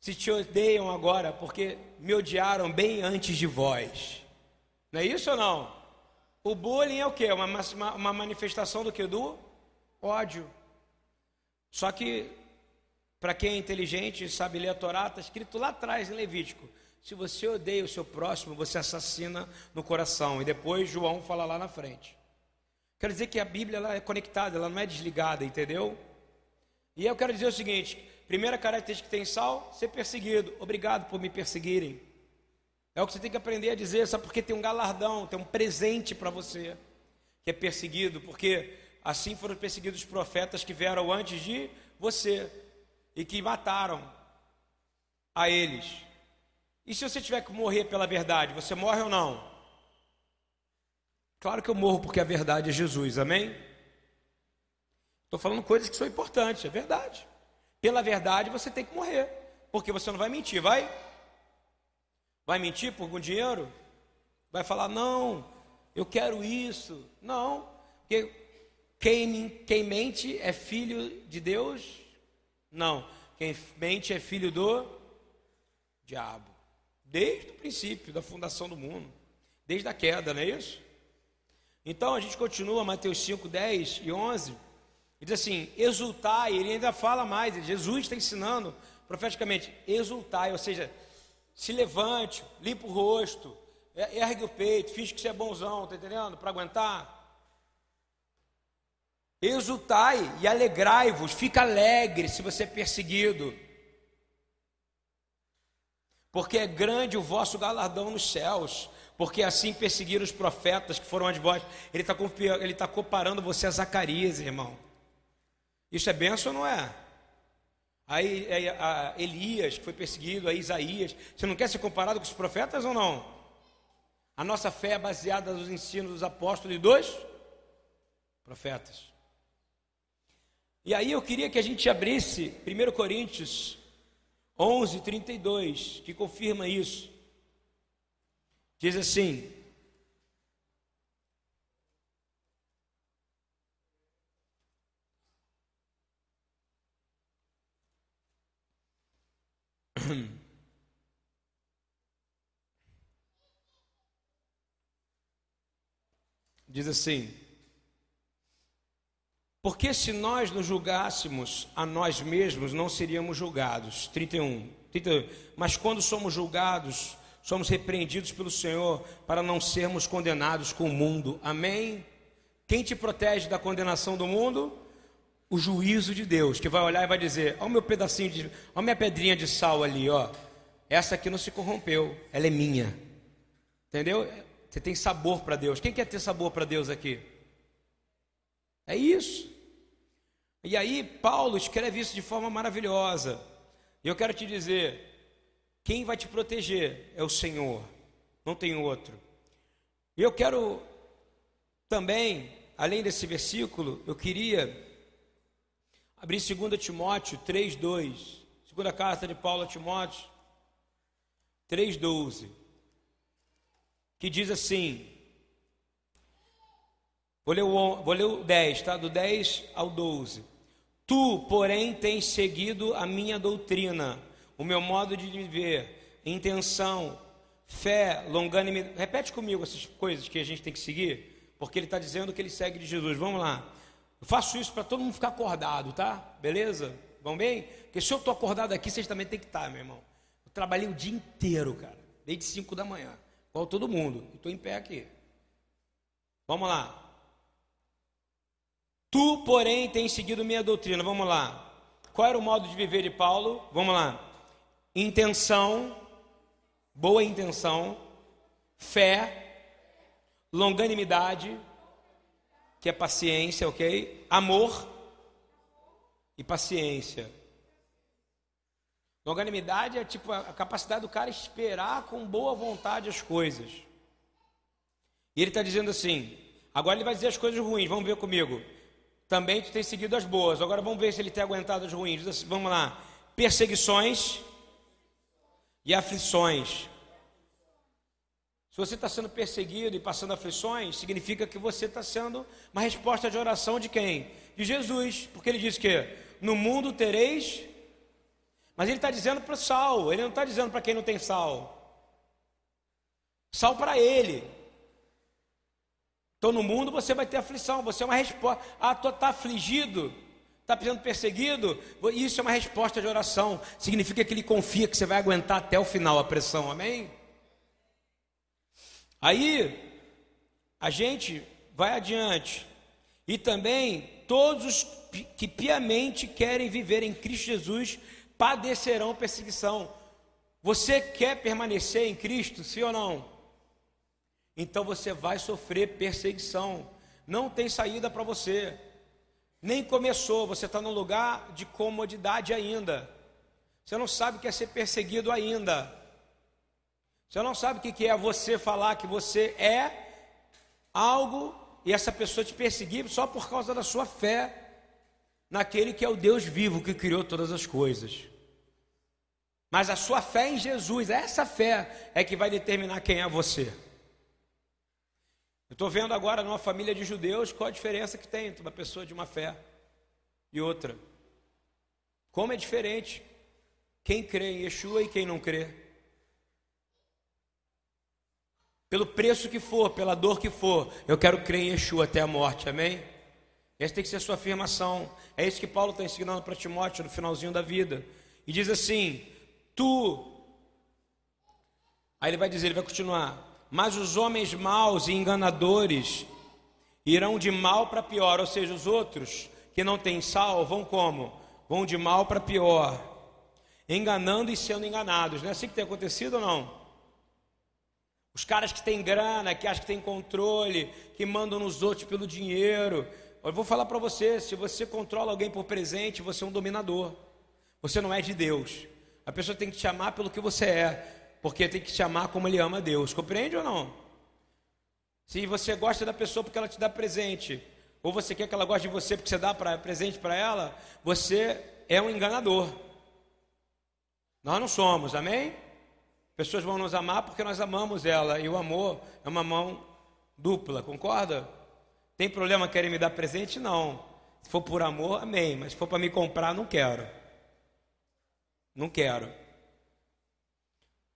se te odeiam agora, porque me odiaram bem antes de vós. Não é isso ou não? O bullying é o quê? Uma, uma, uma manifestação do que? Do ódio. Só que para quem é inteligente e sabe ler a Torá, está escrito lá atrás em Levítico: se você odeia o seu próximo, você assassina no coração. E depois João fala lá na frente. Quero dizer que a Bíblia ela é conectada, ela não é desligada, entendeu? E eu quero dizer o seguinte: primeira característica que tem sal, ser perseguido. Obrigado por me perseguirem. É o que você tem que aprender a dizer, sabe? Porque tem um galardão, tem um presente para você que é perseguido, porque assim foram perseguidos os profetas que vieram antes de você e que mataram a eles. E se você tiver que morrer pela verdade, você morre ou não? Claro que eu morro porque a verdade é Jesus, amém? Estou falando coisas que são importantes, é verdade. Pela verdade você tem que morrer, porque você não vai mentir, vai? Vai mentir por algum dinheiro? Vai falar, não, eu quero isso. Não, porque quem, quem mente é filho de Deus não, quem mente é filho do diabo. Desde o princípio da fundação do mundo, desde a queda, não é isso? Então a gente continua, Mateus 5, 10 e 11, e diz assim: exultai, ele ainda fala mais, Jesus está ensinando profeticamente: exultai, ou seja, se levante, limpa o rosto, ergue o peito, finge que você é bonzão, está entendendo? Para aguentar. Exultai e alegrai-vos, fica alegre se você é perseguido, porque é grande o vosso galardão nos céus, porque assim perseguiram os profetas que foram de vós. Ele está tá comparando você a Zacarias, irmão. Isso é benção ou não é? Aí a Elias, que foi perseguido, a Isaías. Você não quer ser comparado com os profetas ou não? A nossa fé é baseada nos ensinos dos apóstolos e dos profetas. E aí eu queria que a gente abrisse 1 Coríntios 11, 32, que confirma isso. Diz assim: Diz assim: porque se nós nos julgássemos a nós mesmos, não seríamos julgados. 31. 31. Mas quando somos julgados, somos repreendidos pelo Senhor para não sermos condenados com o mundo. Amém? Quem te protege da condenação do mundo? O juízo de Deus, que vai olhar e vai dizer: Olha o meu pedacinho de. Olha a minha pedrinha de sal ali, ó. Essa aqui não se corrompeu, ela é minha. Entendeu? Você tem sabor para Deus. Quem quer ter sabor para Deus aqui? É isso. E aí, Paulo escreve isso de forma maravilhosa. E eu quero te dizer: quem vai te proteger é o Senhor, não tem outro. E eu quero também, além desse versículo, eu queria abrir 2 Timóteo 3,2. Segunda carta de Paulo a Timóteo 3,12. Que diz assim. Vou ler, o, vou ler o 10, tá? Do 10 ao 12. Tu, porém, tens seguido a minha doutrina, o meu modo de viver, intenção, fé, longânime. Repete comigo essas coisas que a gente tem que seguir, porque ele está dizendo que ele segue de Jesus. Vamos lá. Eu faço isso para todo mundo ficar acordado, tá? Beleza? Vão bem? Porque se eu estou acordado aqui, vocês também têm que estar, tá, meu irmão. Eu trabalhei o dia inteiro, cara, desde 5 da manhã, igual todo mundo. Estou em pé aqui. Vamos lá. Tu, porém, tens seguido minha doutrina. Vamos lá. Qual era o modo de viver de Paulo? Vamos lá. Intenção, boa intenção, fé, longanimidade, que é paciência, ok? Amor e paciência. Longanimidade é tipo a capacidade do cara esperar com boa vontade as coisas. E ele está dizendo assim: agora ele vai dizer as coisas ruins, vamos ver comigo também tu tem seguido as boas. Agora vamos ver se ele tem aguentado as ruins. Assim, vamos lá. Perseguições e aflições. Você está sendo perseguido e passando aflições, significa que você está sendo uma resposta de oração de quem? De Jesus. Porque ele diz que no mundo tereis. Mas ele está dizendo para o sal, ele não está dizendo para quem não tem sal. Sal para ele. Então no mundo você vai ter aflição, você é uma resposta. Ah, tu está afligido, está sendo perseguido, isso é uma resposta de oração. Significa que ele confia que você vai aguentar até o final a pressão, amém? Aí a gente vai adiante. E também todos os que piamente querem viver em Cristo Jesus padecerão perseguição. Você quer permanecer em Cristo, sim ou não? então você vai sofrer perseguição. Não tem saída para você. Nem começou, você está num lugar de comodidade ainda. Você não sabe o que é ser perseguido ainda. Você não sabe o que é você falar que você é algo e essa pessoa te perseguir só por causa da sua fé naquele que é o Deus vivo que criou todas as coisas. Mas a sua fé em Jesus, essa fé é que vai determinar quem é você. Eu estou vendo agora numa família de judeus qual a diferença que tem entre uma pessoa de uma fé e outra. Como é diferente quem crê em Yeshua e quem não crê. Pelo preço que for, pela dor que for, eu quero crer em Yeshua até a morte, amém? Essa tem que ser a sua afirmação. É isso que Paulo está ensinando para Timóteo no finalzinho da vida. E diz assim: Tu. Aí ele vai dizer, ele vai continuar. Mas os homens maus e enganadores irão de mal para pior, ou seja, os outros que não têm sal vão como? Vão de mal para pior, enganando e sendo enganados. Não é assim que tem acontecido ou não? Os caras que têm grana, que acham que têm controle, que mandam nos outros pelo dinheiro. Eu vou falar para você: se você controla alguém por presente, você é um dominador. Você não é de Deus. A pessoa tem que te amar pelo que você é porque tem que te amar como ele ama Deus. Compreende ou não? Se você gosta da pessoa porque ela te dá presente, ou você quer que ela goste de você porque você dá pra, presente para ela, você é um enganador. Nós não somos, amém? Pessoas vão nos amar porque nós amamos ela, e o amor é uma mão dupla, concorda? Tem problema querer me dar presente? Não. Se for por amor, amém. Mas se for para me comprar, não quero. Não quero.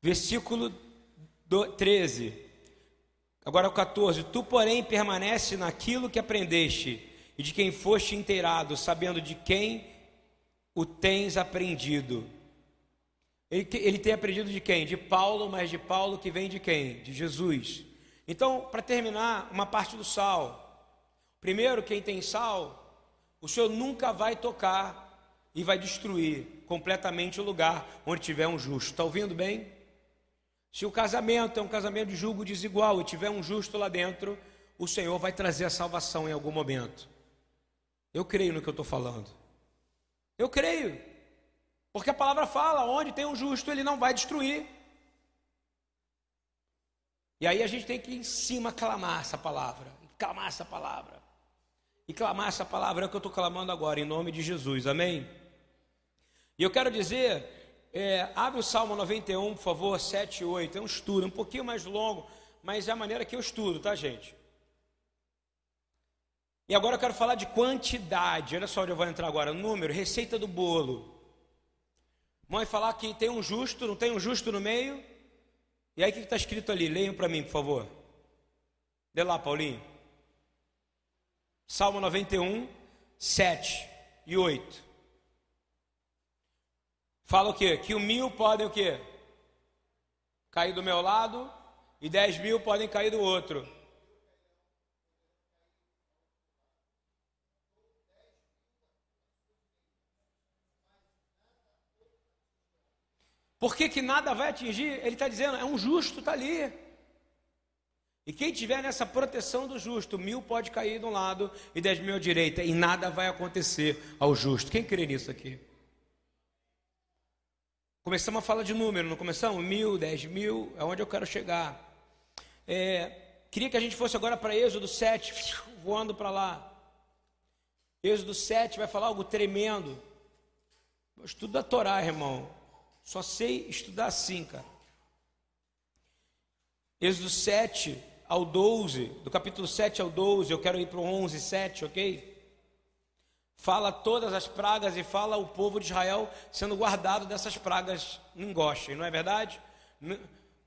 Versículo 13. Agora o 14. Tu, porém, permanece naquilo que aprendeste e de quem foste inteirado, sabendo de quem o tens aprendido. Ele, tem aprendido de quem? De Paulo, mas de Paulo que vem de quem? De Jesus. Então, para terminar, uma parte do sal. Primeiro, quem tem sal, o Senhor nunca vai tocar e vai destruir completamente o lugar onde tiver um justo. Está ouvindo bem? Se o casamento é um casamento de julgo desigual e tiver um justo lá dentro, o Senhor vai trazer a salvação em algum momento. Eu creio no que eu estou falando. Eu creio. Porque a palavra fala: onde tem um justo, ele não vai destruir. E aí a gente tem que em cima clamar essa palavra, clamar essa palavra. E clamar essa palavra é o que eu estou clamando agora, em nome de Jesus, amém? E eu quero dizer, é, abre o Salmo 91, por favor, 7 e 8. É um estudo, um pouquinho mais longo, mas é a maneira que eu estudo, tá, gente? E agora eu quero falar de quantidade. Olha só onde eu vou entrar agora. Número, receita do bolo. Mãe falar que tem um justo, não tem um justo no meio. E aí o que está escrito ali? Leiam para mim, por favor. Dê lá, Paulinho. Salmo 91, 7 e 8. Fala o quê? Que o mil podem o quê? Cair do meu lado e dez mil podem cair do outro. Por que, que nada vai atingir? Ele está dizendo, é um justo, está ali. E quem tiver nessa proteção do justo, mil pode cair de um lado e dez mil à direita, e nada vai acontecer ao justo. Quem crê nisso aqui? Começamos a falar de número, não começamos? Mil, dez mil, é onde eu quero chegar. É, queria que a gente fosse agora para Êxodo 7, voando para lá. Êxodo 7 vai falar algo tremendo. Estudo da Torá, irmão. Só sei estudar assim, cara. Êxodo 7 ao 12, do capítulo 7 ao 12, eu quero ir para o 11, 7, ok? Fala todas as pragas e fala o povo de Israel sendo guardado dessas pragas não gostem, não é verdade?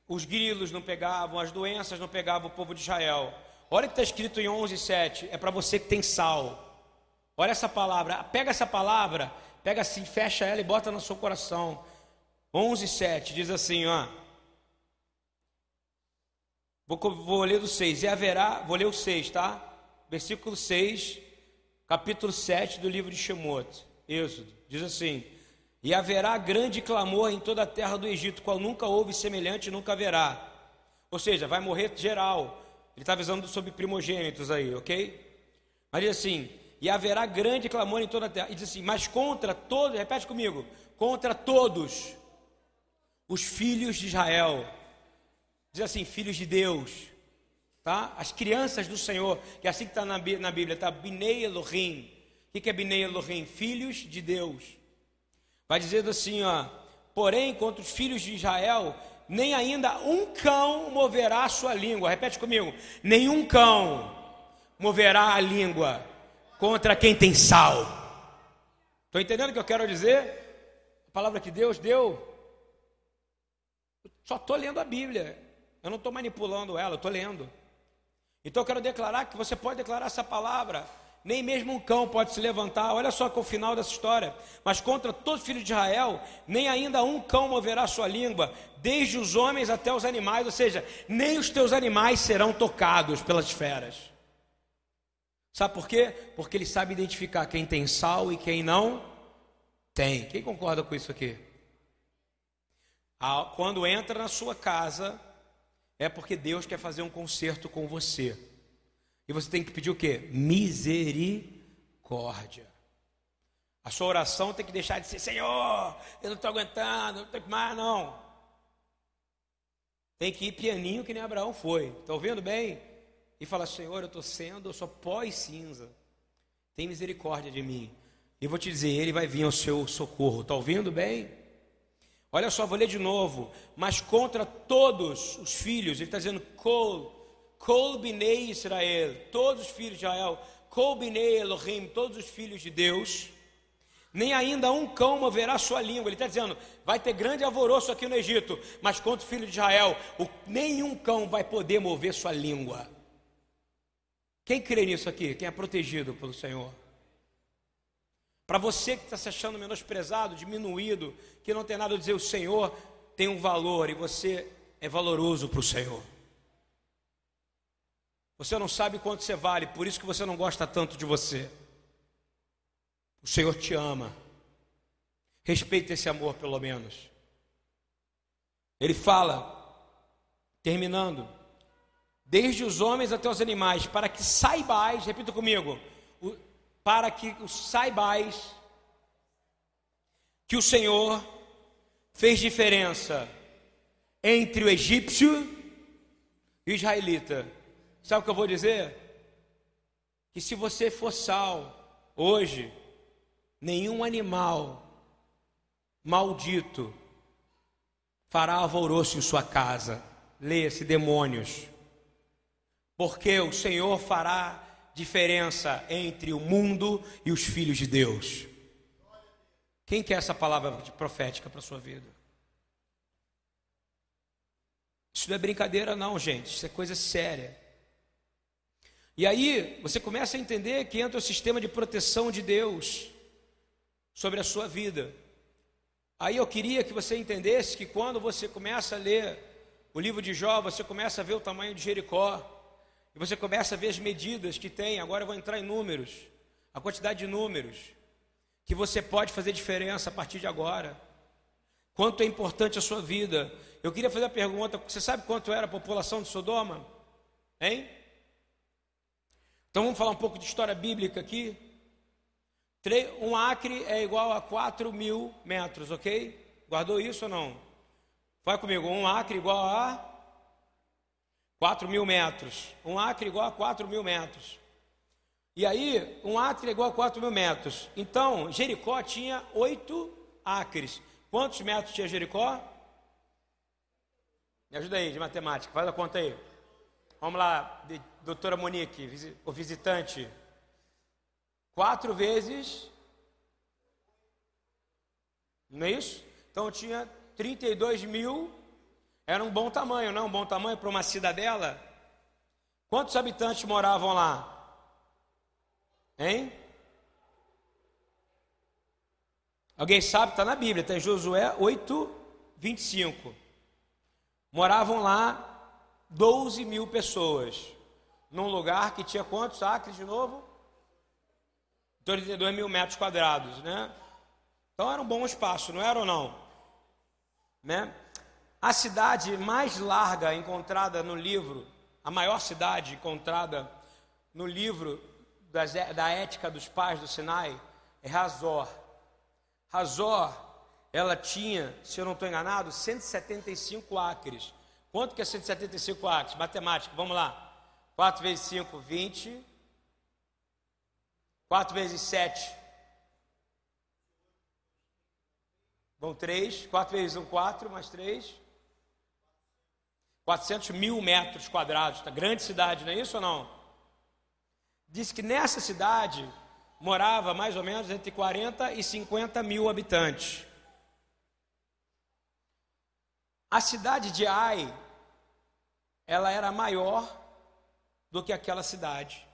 Os grilos não pegavam, as doenças não pegavam o povo de Israel. Olha o que está escrito em 11, 7, é para você que tem sal. Olha essa palavra, pega essa palavra, pega assim, fecha ela e bota no seu coração. 11, 7 diz assim, ó. Vou, vou ler do 6. E haverá, vou ler o 6, tá? Versículo 6, capítulo 7 do livro de Shemot, Êxodo. Diz assim: E haverá grande clamor em toda a terra do Egito, qual nunca houve semelhante, nunca haverá. Ou seja, vai morrer geral. Ele está avisando sobre primogênitos aí, ok? Mas diz assim: E haverá grande clamor em toda a terra. E diz assim: Mas contra todos, repete comigo: contra todos os filhos de Israel. Diz assim, filhos de Deus, tá? As crianças do Senhor, que é assim que está na, na Bíblia, tá? Binei Elohim. O que é Binei Elohim? Filhos de Deus. Vai dizendo assim, ó. Porém, contra os filhos de Israel, nem ainda um cão moverá a sua língua. Repete comigo. Nenhum cão moverá a língua contra quem tem sal. Estou entendendo o que eu quero dizer? A palavra que Deus deu só estou lendo a Bíblia. Eu não estou manipulando ela, eu estou lendo. Então eu quero declarar que você pode declarar essa palavra. Nem mesmo um cão pode se levantar. Olha só que é o final dessa história. Mas contra todos os filhos de Israel, nem ainda um cão moverá sua língua, desde os homens até os animais. Ou seja, nem os teus animais serão tocados pelas feras. Sabe por quê? Porque ele sabe identificar quem tem sal e quem não tem. Quem concorda com isso aqui? Quando entra na sua casa, é porque Deus quer fazer um conserto com você. E você tem que pedir o quê? Misericórdia. A sua oração tem que deixar de ser, Senhor, eu não estou aguentando, não tenho mais, não. Tem que ir pianinho que nem Abraão foi. Está ouvindo bem? E fala, Senhor, eu estou sendo, eu sou pó e cinza. Tem misericórdia de mim. E vou te dizer, Ele vai vir ao seu socorro. Está ouvindo bem? Olha só, vou ler de novo. Mas contra todos os filhos, ele está dizendo: Kol, Kol Binei Israel, todos os filhos de Israel, Kol Binei Elohim, todos os filhos de Deus. Nem ainda um cão moverá sua língua. Ele está dizendo: vai ter grande alvoroço aqui no Egito, mas contra o filho de Israel, o, nenhum cão vai poder mover sua língua. Quem crê nisso aqui? Quem é protegido pelo Senhor? Para você que está se achando menosprezado, diminuído, que não tem nada a dizer, o Senhor tem um valor e você é valoroso para o Senhor. Você não sabe quanto você vale, por isso que você não gosta tanto de você. O Senhor te ama. Respeita esse amor, pelo menos. Ele fala, terminando, desde os homens até os animais, para que saibais, repita comigo, para que saibais que o Senhor fez diferença entre o egípcio e o israelita. Sabe o que eu vou dizer? Que se você for sal hoje, nenhum animal maldito fará alvoroço em sua casa. Leia-se demônios. Porque o Senhor fará diferença entre o mundo e os filhos de Deus. Quem quer essa palavra profética para a sua vida? Isso não é brincadeira, não, gente. Isso é coisa séria. E aí você começa a entender que entra o sistema de proteção de Deus sobre a sua vida. Aí eu queria que você entendesse que quando você começa a ler o livro de Jó, você começa a ver o tamanho de Jericó. E você começa a ver as medidas que tem, agora eu vou entrar em números, a quantidade de números, que você pode fazer diferença a partir de agora. Quanto é importante a sua vida. Eu queria fazer a pergunta: você sabe quanto era a população de Sodoma? Hein? Então vamos falar um pouco de história bíblica aqui. Um acre é igual a 4 mil metros, ok? Guardou isso ou não? Vai comigo, um acre igual a 4 mil metros. Um acre igual a 4 mil metros. E aí, um acre é igual a 4 mil metros. Então, Jericó tinha 8 acres. Quantos metros tinha Jericó? Me ajuda aí de matemática, faz a conta aí. Vamos lá, doutora Monique, o visitante. Quatro vezes. Não é isso? Então tinha 32 mil era um bom tamanho, não? Um bom tamanho para uma cidadela. Quantos habitantes moravam lá? Hein? Alguém sabe? Está na Bíblia, está em Josué 8, 25. Moravam lá 12 mil pessoas. Num lugar que tinha quantos acres de novo? 32 mil metros quadrados, né? Então era um bom espaço, não era ou não? Né? A cidade mais larga encontrada no livro, a maior cidade encontrada no livro das, da ética dos pais do Sinai, é Razor. Razor, ela tinha, se eu não estou enganado, 175 acres. Quanto que é 175 acres? Matemática, vamos lá. 4 vezes 5, 20. 4 vezes 7. Vão 3. 4 vezes 1, 4, mais 3. 400 mil metros quadrados, tá? grande cidade, não é isso ou não? Diz que nessa cidade morava mais ou menos entre 40 e 50 mil habitantes. A cidade de Ai, ela era maior do que aquela cidade.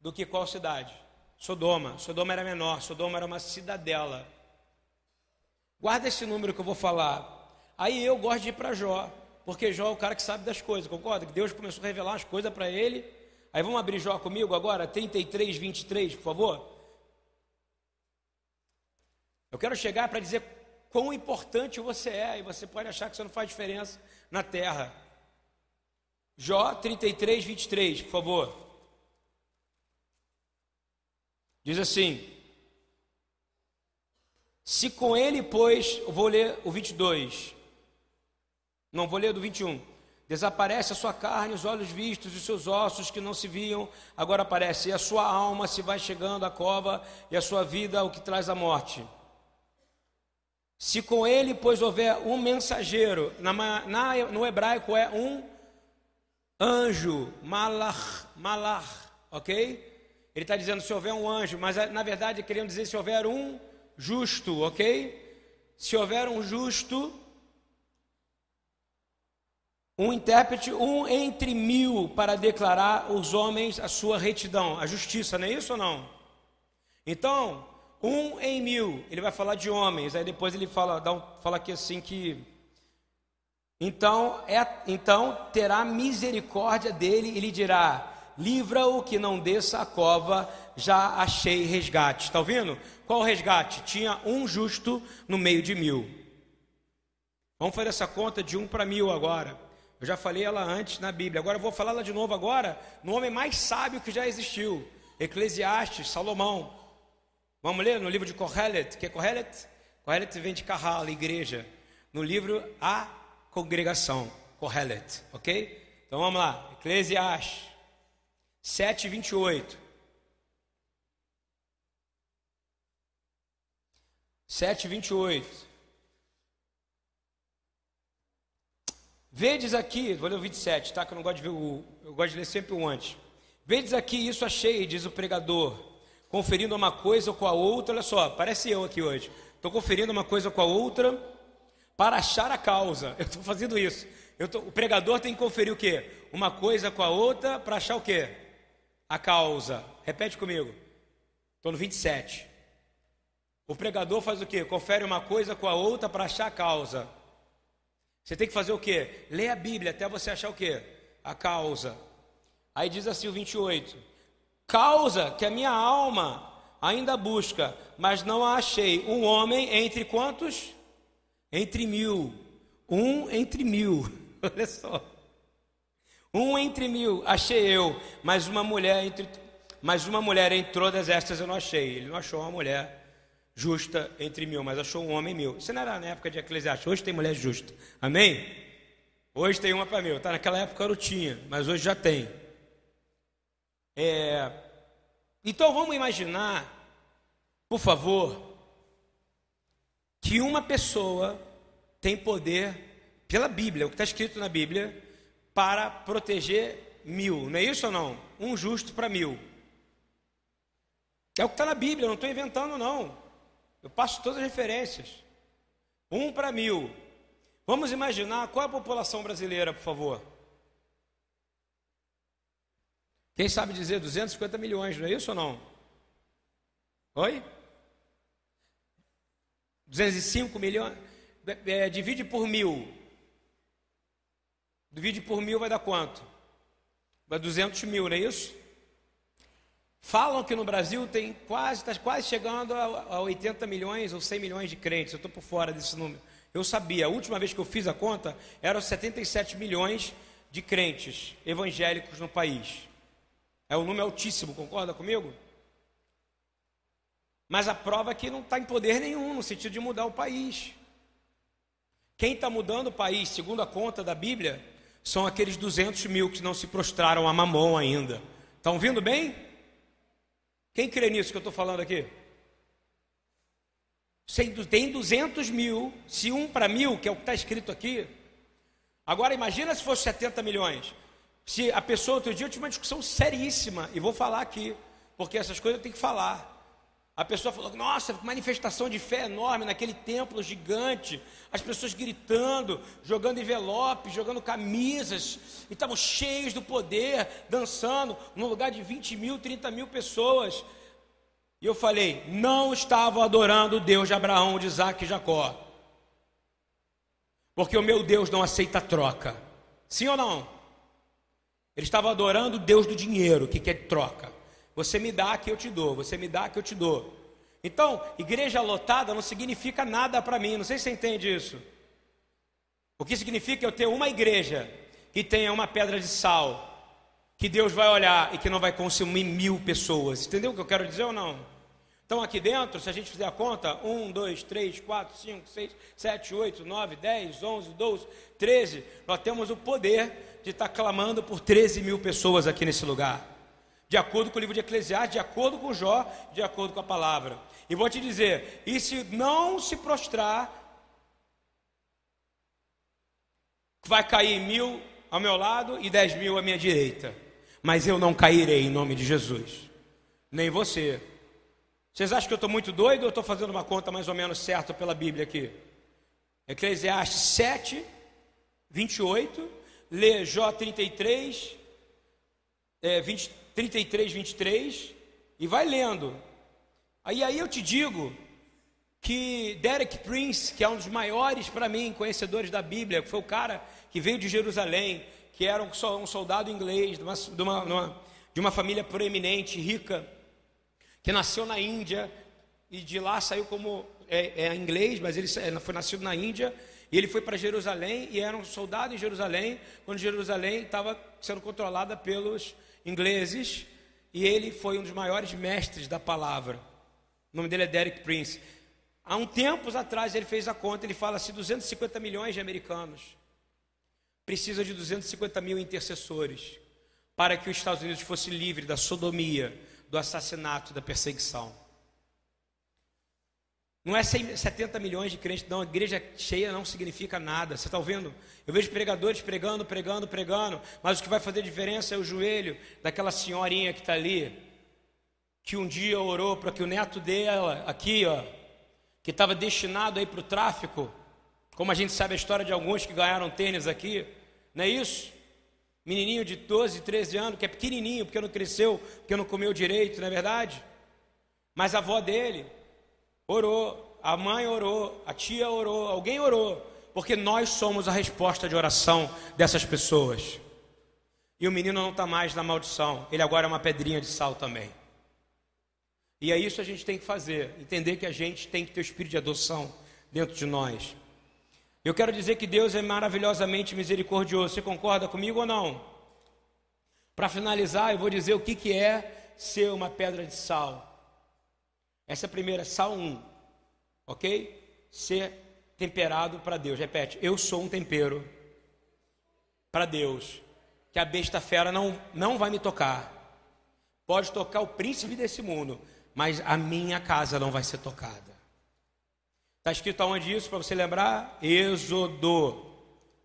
Do que qual cidade? Sodoma. Sodoma era menor, Sodoma era uma cidadela. Guarda esse número que eu vou falar. Aí eu gosto de ir para Jó, porque Jó é o cara que sabe das coisas, concorda? Que Deus começou a revelar as coisas para ele. Aí vamos abrir Jó comigo agora, 33, 23, por favor. Eu quero chegar para dizer quão importante você é, e você pode achar que você não faz diferença na terra. Jó 33, 23, por favor. Diz assim: Se com ele, pois, eu vou ler o 22. Não, vou ler do 21. Desaparece a sua carne, os olhos vistos, os seus ossos que não se viam, agora aparece. E a sua alma se vai chegando à cova, e a sua vida o que traz a morte. Se com ele, pois, houver um mensageiro, na, na, no hebraico é um anjo, malach, malach, ok? Ele está dizendo se houver um anjo, mas na verdade querendo dizer se houver um justo, ok? Se houver um justo, um intérprete, um entre mil, para declarar os homens a sua retidão, a justiça, não é isso ou não? Então, um em mil, ele vai falar de homens, aí depois ele fala, dá um, fala aqui assim que. Então, é, então terá misericórdia dele e lhe dirá: livra-o que não desça a cova, já achei resgate. Está ouvindo? Qual resgate? Tinha um justo no meio de mil. Vamos fazer essa conta de um para mil agora. Eu já falei ela antes na Bíblia. Agora eu vou falar ela de novo agora no homem mais sábio que já existiu. Eclesiastes, Salomão. Vamos ler no livro de Kohelet. que é Kohelet? Kohelet vem de Kahal, igreja. No livro A Congregação, Kohelet, ok? Então vamos lá. Eclesiastes 7, 28. 7, 28. Vedes aqui, vou ler o 27, tá? Que eu não gosto de ver o. Eu gosto de ler sempre o antes. Vedes aqui, isso achei, diz o pregador, conferindo uma coisa com a outra. Olha só, parece eu aqui hoje. Estou conferindo uma coisa com a outra para achar a causa. Eu estou fazendo isso. Tô, o pregador tem que conferir o quê? Uma coisa com a outra para achar o quê? A causa. Repete comigo. Estou no 27. O pregador faz o quê? Confere uma coisa com a outra para achar a causa. Você tem que fazer o quê? Ler a Bíblia até você achar o quê? A causa. Aí diz assim o 28: Causa que a minha alma ainda busca, mas não a achei. Um homem entre quantos? Entre mil. Um entre mil. Olha só. Um entre mil achei eu, mas uma mulher entre, mas uma mulher entrou das estas eu não achei. Ele não achou uma mulher justa entre mil, mas achou um homem mil. Isso não era na época de Eclesiastes. Hoje tem mulher justa. Amém? Hoje tem uma para mil. Tá naquela época não tinha, mas hoje já tem. É... Então vamos imaginar, por favor, que uma pessoa tem poder pela Bíblia, o que está escrito na Bíblia, para proteger mil. Não é isso ou não? Um justo para mil. É o que está na Bíblia, não estou inventando, não. Eu passo todas as referências. Um para mil. Vamos imaginar qual é a população brasileira, por favor. Quem sabe dizer 250 milhões, não é isso ou não? Oi? 205 milhões. É, divide por mil. Divide por mil vai dar quanto? Vai 200 mil, não é isso? Falam que no Brasil tem quase, está quase chegando a, a 80 milhões ou 100 milhões de crentes. Eu estou por fora desse número. Eu sabia, a última vez que eu fiz a conta, eram 77 milhões de crentes evangélicos no país. É um número altíssimo, concorda comigo? Mas a prova é que não está em poder nenhum, no sentido de mudar o país. Quem está mudando o país, segundo a conta da Bíblia, são aqueles 200 mil que não se prostraram a mamão ainda. Estão vindo bem? Quem crê nisso que eu estou falando aqui? Tem 200 mil, se um para mil, que é o que está escrito aqui. Agora imagina se fosse 70 milhões. Se a pessoa, outro dia eu tive uma discussão seríssima, e vou falar aqui, porque essas coisas eu tenho que falar. A pessoa falou: Nossa, manifestação de fé enorme naquele templo gigante, as pessoas gritando, jogando envelopes, jogando camisas, e estavam cheios do poder, dançando, num lugar de 20 mil, 30 mil pessoas. E eu falei: Não estavam adorando o Deus de Abraão, de Isaac e Jacó, porque o meu Deus não aceita troca. Sim ou não? Eles estavam adorando o Deus do dinheiro, que quer troca. Você me dá que eu te dou, você me dá que eu te dou. Então, igreja lotada não significa nada para mim, não sei se você entende isso. O que significa eu ter uma igreja que tenha uma pedra de sal, que Deus vai olhar e que não vai consumir mil pessoas. Entendeu o que eu quero dizer ou não? Então, aqui dentro, se a gente fizer a conta, 1, 2, 3, 4, 5, 6, 7, 8, 9, 10, 11, 12, 13, nós temos o poder de estar clamando por 13 mil pessoas aqui nesse lugar de acordo com o livro de Eclesiastes, de acordo com Jó, de acordo com a palavra. E vou te dizer: e se não se prostrar, vai cair mil ao meu lado e dez mil à minha direita. Mas eu não cairei em nome de Jesus, nem você. Vocês acham que eu estou muito doido ou estou fazendo uma conta mais ou menos certa pela Bíblia aqui? Eclesiastes 7, 28, lê Jó 33, é, 23. 33, 23, e vai lendo. Aí aí eu te digo que Derek Prince, que é um dos maiores para mim conhecedores da Bíblia, que foi o cara que veio de Jerusalém, que era um soldado inglês de uma, de uma, de uma família proeminente, rica, que nasceu na Índia e de lá saiu como é, é inglês, mas ele foi nascido na Índia e ele foi para Jerusalém e era um soldado em Jerusalém, quando Jerusalém estava sendo controlada pelos ingleses e ele foi um dos maiores mestres da palavra. O nome dele é Derek Prince. Há um tempos atrás ele fez a conta, ele fala assim: 250 milhões de americanos precisa de 250 mil intercessores para que os Estados Unidos fosse livre da sodomia, do assassinato, da perseguição. Não é 70 milhões de crentes, não. A igreja cheia não significa nada. Você está ouvindo? Eu vejo pregadores pregando, pregando, pregando, mas o que vai fazer diferença é o joelho daquela senhorinha que está ali, que um dia orou para que o neto dela, aqui, ó, que estava destinado aí para o tráfico, como a gente sabe a história de alguns que ganharam tênis aqui, não é isso? Menininho de 12, 13 anos, que é pequenininho, porque não cresceu, porque não comeu direito, não é verdade? Mas a avó dele orou, a mãe orou, a tia orou, alguém orou, porque nós somos a resposta de oração dessas pessoas. E o menino não está mais na maldição, ele agora é uma pedrinha de sal também. E é isso que a gente tem que fazer, entender que a gente tem que ter o espírito de adoção dentro de nós. Eu quero dizer que Deus é maravilhosamente misericordioso. Você concorda comigo ou não? Para finalizar, eu vou dizer o que, que é ser uma pedra de sal. Essa primeira, sal 1. Ok? Ser temperado para Deus. Repete, eu sou um tempero para Deus. Que a besta fera não, não vai me tocar. Pode tocar o príncipe desse mundo, mas a minha casa não vai ser tocada. Está escrito aonde isso, para você lembrar? Êxodo,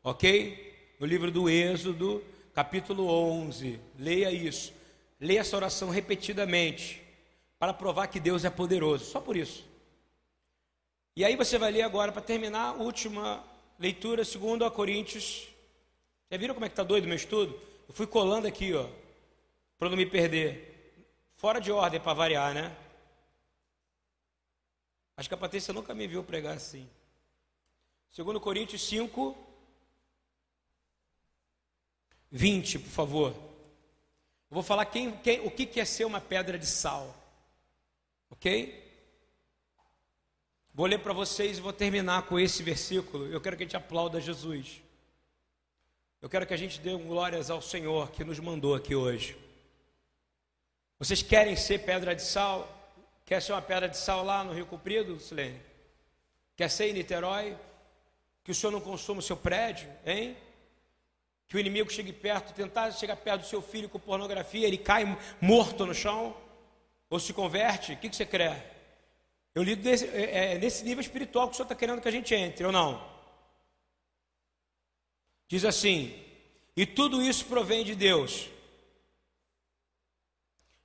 ok? No livro do Êxodo, capítulo 11. Leia isso. Leia essa oração repetidamente, para provar que Deus é poderoso, só por isso. E aí você vai ler agora, para terminar, a última leitura, segundo a Coríntios. Já viram como é que está doido o meu estudo? Eu fui colando aqui, ó, para não me perder. Fora de ordem para variar, né? Acho que a Patrícia nunca me viu pregar assim. Segundo Coríntios 5, 20, por favor. Eu vou falar quem, quem, o que é ser uma pedra de sal. Ok? Vou ler para vocês e vou terminar com esse versículo. Eu quero que a gente aplauda Jesus. Eu quero que a gente dê glórias ao Senhor que nos mandou aqui hoje. Vocês querem ser pedra de sal? Quer ser uma pedra de sal lá no Rio Comprido, Silene? Quer ser em Niterói? Que o senhor não consuma o seu prédio, hein? Que o inimigo chegue perto, tentar chegar perto do seu filho com pornografia, ele cai morto no chão? Ou se converte? O que, que você crê? Eu lido desse, é, é, nesse nível espiritual que o senhor está querendo que a gente entre, ou não? Diz assim: e tudo isso provém de Deus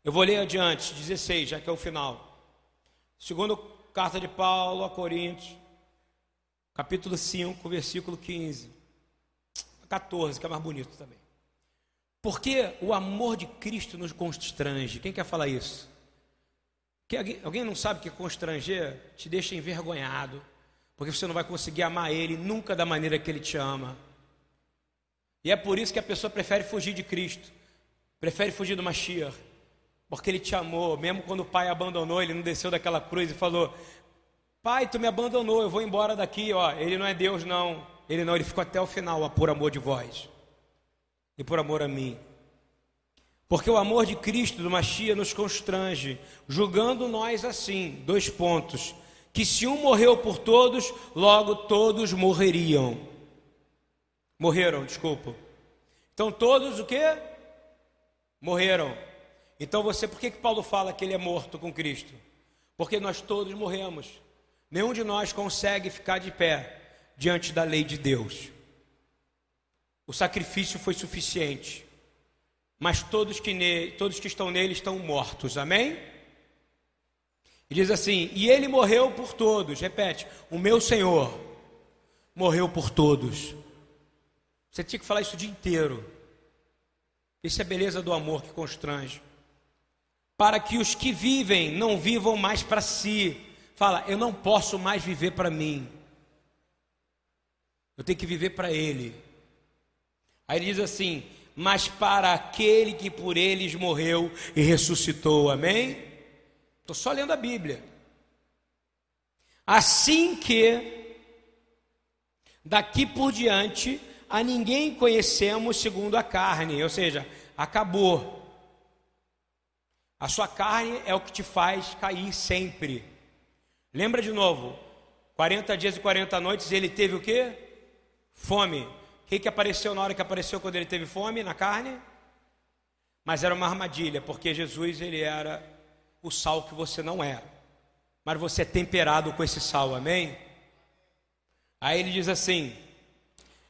eu vou ler adiante, 16, já que é o final. Segundo carta de Paulo a Coríntios, capítulo 5, versículo 15. 14, que é mais bonito também. Porque o amor de Cristo nos constrange. Quem quer falar isso? Alguém, alguém não sabe que constranger te deixa envergonhado, porque você não vai conseguir amar Ele nunca da maneira que Ele te ama. E é por isso que a pessoa prefere fugir de Cristo, prefere fugir do Mashiach porque Ele te amou, mesmo quando o pai abandonou, Ele não desceu daquela cruz e falou: Pai, tu me abandonou, eu vou embora daqui. Ó, Ele não é Deus, não. Ele não, Ele ficou até o final, ó, por amor de vós e por amor a mim. Porque o amor de Cristo, do Machia, nos constrange, julgando nós assim, dois pontos, que se um morreu por todos, logo todos morreriam. Morreram, desculpa. Então todos o que? Morreram. Então você, por que, que Paulo fala que ele é morto com Cristo? Porque nós todos morremos. Nenhum de nós consegue ficar de pé diante da lei de Deus. O sacrifício foi suficiente. Mas todos que, ne, todos que estão nele estão mortos. Amém? E diz assim: E ele morreu por todos. Repete: O meu Senhor morreu por todos. Você tinha que falar isso o dia inteiro. Isso é a beleza do amor que constrange. para que os que vivem não vivam mais para si. Fala, eu não posso mais viver para mim. Eu tenho que viver para Ele. Aí ele diz assim: Mas para aquele que por eles morreu e ressuscitou. Amém? Estou só lendo a Bíblia. Assim que, daqui por diante, a ninguém conhecemos segundo a carne, ou seja, acabou. A sua carne é o que te faz cair sempre. Lembra de novo, 40 dias e 40 noites ele teve o que? Fome. O que, que apareceu na hora que apareceu quando ele teve fome na carne? Mas era uma armadilha, porque Jesus ele era o sal que você não é. Mas você é temperado com esse sal, amém? Aí ele diz assim: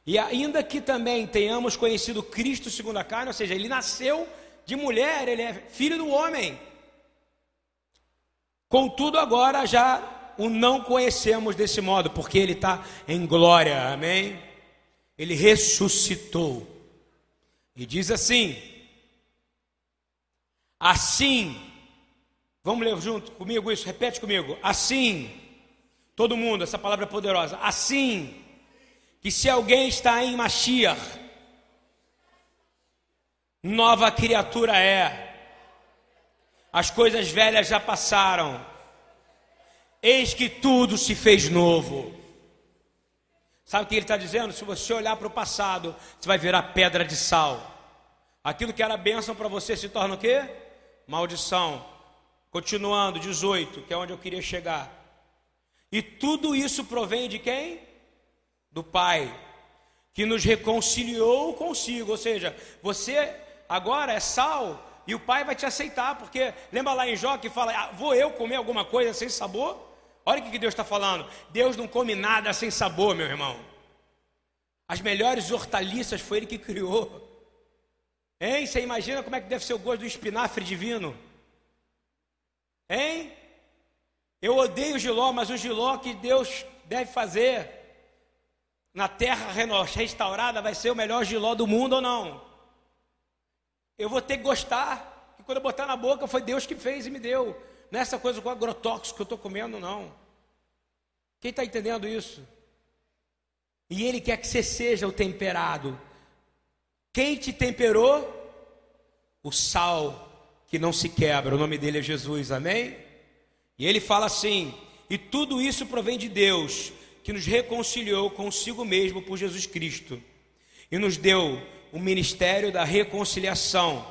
E ainda que também tenhamos conhecido Cristo segundo a carne, ou seja, ele nasceu de mulher, ele é filho do homem. Contudo, agora já o não conhecemos desse modo, porque ele está em glória, amém? Ele ressuscitou. E diz assim: Assim, vamos ler junto comigo isso, repete comigo. Assim, todo mundo, essa palavra é poderosa. Assim, que se alguém está em Mashiach, nova criatura é. As coisas velhas já passaram. Eis que tudo se fez novo. Sabe o que ele está dizendo? Se você olhar para o passado, você vai virar pedra de sal. Aquilo que era bênção para você se torna o quê? Maldição. Continuando, 18, que é onde eu queria chegar. E tudo isso provém de quem? Do Pai, que nos reconciliou consigo. Ou seja, você agora é sal e o Pai vai te aceitar, porque lembra lá em Jó que fala: ah, Vou eu comer alguma coisa sem sabor? Olha o que Deus está falando. Deus não come nada sem sabor, meu irmão. As melhores hortaliças foi Ele que criou. Hein? Você imagina como é que deve ser o gosto do espinafre divino? Hein? Eu odeio o giló, mas o giló que Deus deve fazer na terra restaurada vai ser o melhor giló do mundo ou não? Eu vou ter que gostar, que quando eu botar na boca foi Deus que fez e me deu. Não é essa coisa com agrotóxico que eu estou comendo, não. Quem está entendendo isso? E Ele quer que você seja o temperado. Quem te temperou? O sal que não se quebra. O nome dele é Jesus, amém? E ele fala assim: e tudo isso provém de Deus, que nos reconciliou consigo mesmo por Jesus Cristo, e nos deu o ministério da reconciliação.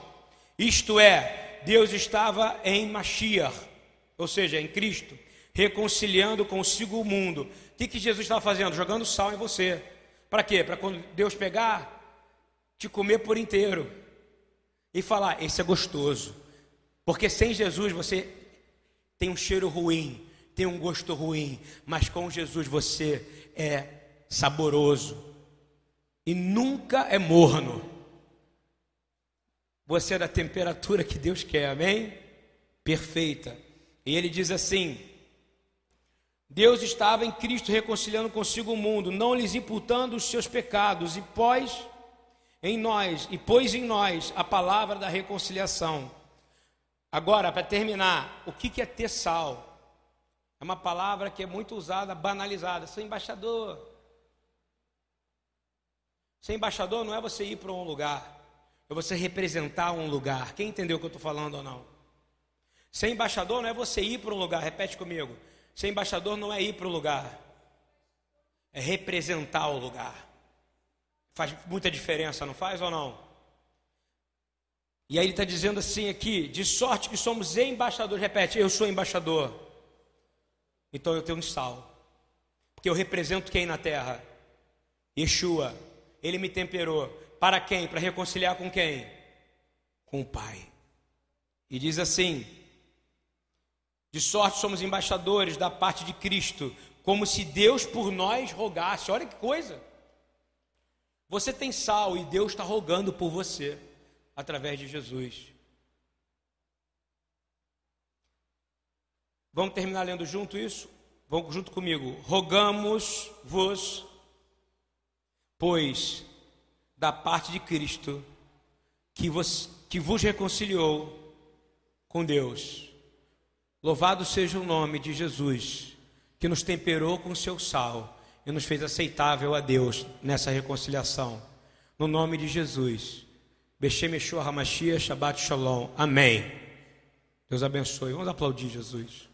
Isto é, Deus estava em Mashiach, ou seja, em Cristo, reconciliando consigo o mundo. O que, que Jesus estava fazendo? Jogando sal em você. Para quê? Para quando Deus pegar, te comer por inteiro e falar: esse é gostoso. Porque sem Jesus você tem um cheiro ruim, tem um gosto ruim, mas com Jesus você é saboroso e nunca é morno. Você é da temperatura que Deus quer, amém? Perfeita. E ele diz assim: Deus estava em Cristo reconciliando consigo o mundo, não lhes imputando os seus pecados, e pós em nós, e pôs em nós a palavra da reconciliação. Agora, para terminar, o que é ter sal? É uma palavra que é muito usada, banalizada. Sou embaixador. Ser embaixador não é você ir para um lugar, é você representar um lugar. Quem entendeu o que eu estou falando ou não? Ser embaixador não é você ir para um lugar, repete comigo. Ser embaixador não é ir para o lugar, é representar o lugar. Faz muita diferença, não faz ou não? E aí ele está dizendo assim aqui: de sorte que somos embaixadores. Repete, eu sou embaixador. Então eu tenho um sal. Porque eu represento quem na terra? Yeshua. Ele me temperou. Para quem? Para reconciliar com quem? Com o Pai. E diz assim: De sorte somos embaixadores da parte de Cristo, como se Deus por nós rogasse. Olha que coisa! Você tem sal e Deus está rogando por você através de Jesus. Vamos terminar lendo junto isso? Vamos junto comigo. Rogamos-vos pois da parte de Cristo, que vos, que vos reconciliou com Deus. Louvado seja o nome de Jesus, que nos temperou com seu sal e nos fez aceitável a Deus nessa reconciliação. No nome de Jesus. Beshem Yeshua Hamashia, Shabbat Shalom. Amém. Deus abençoe. Vamos aplaudir Jesus.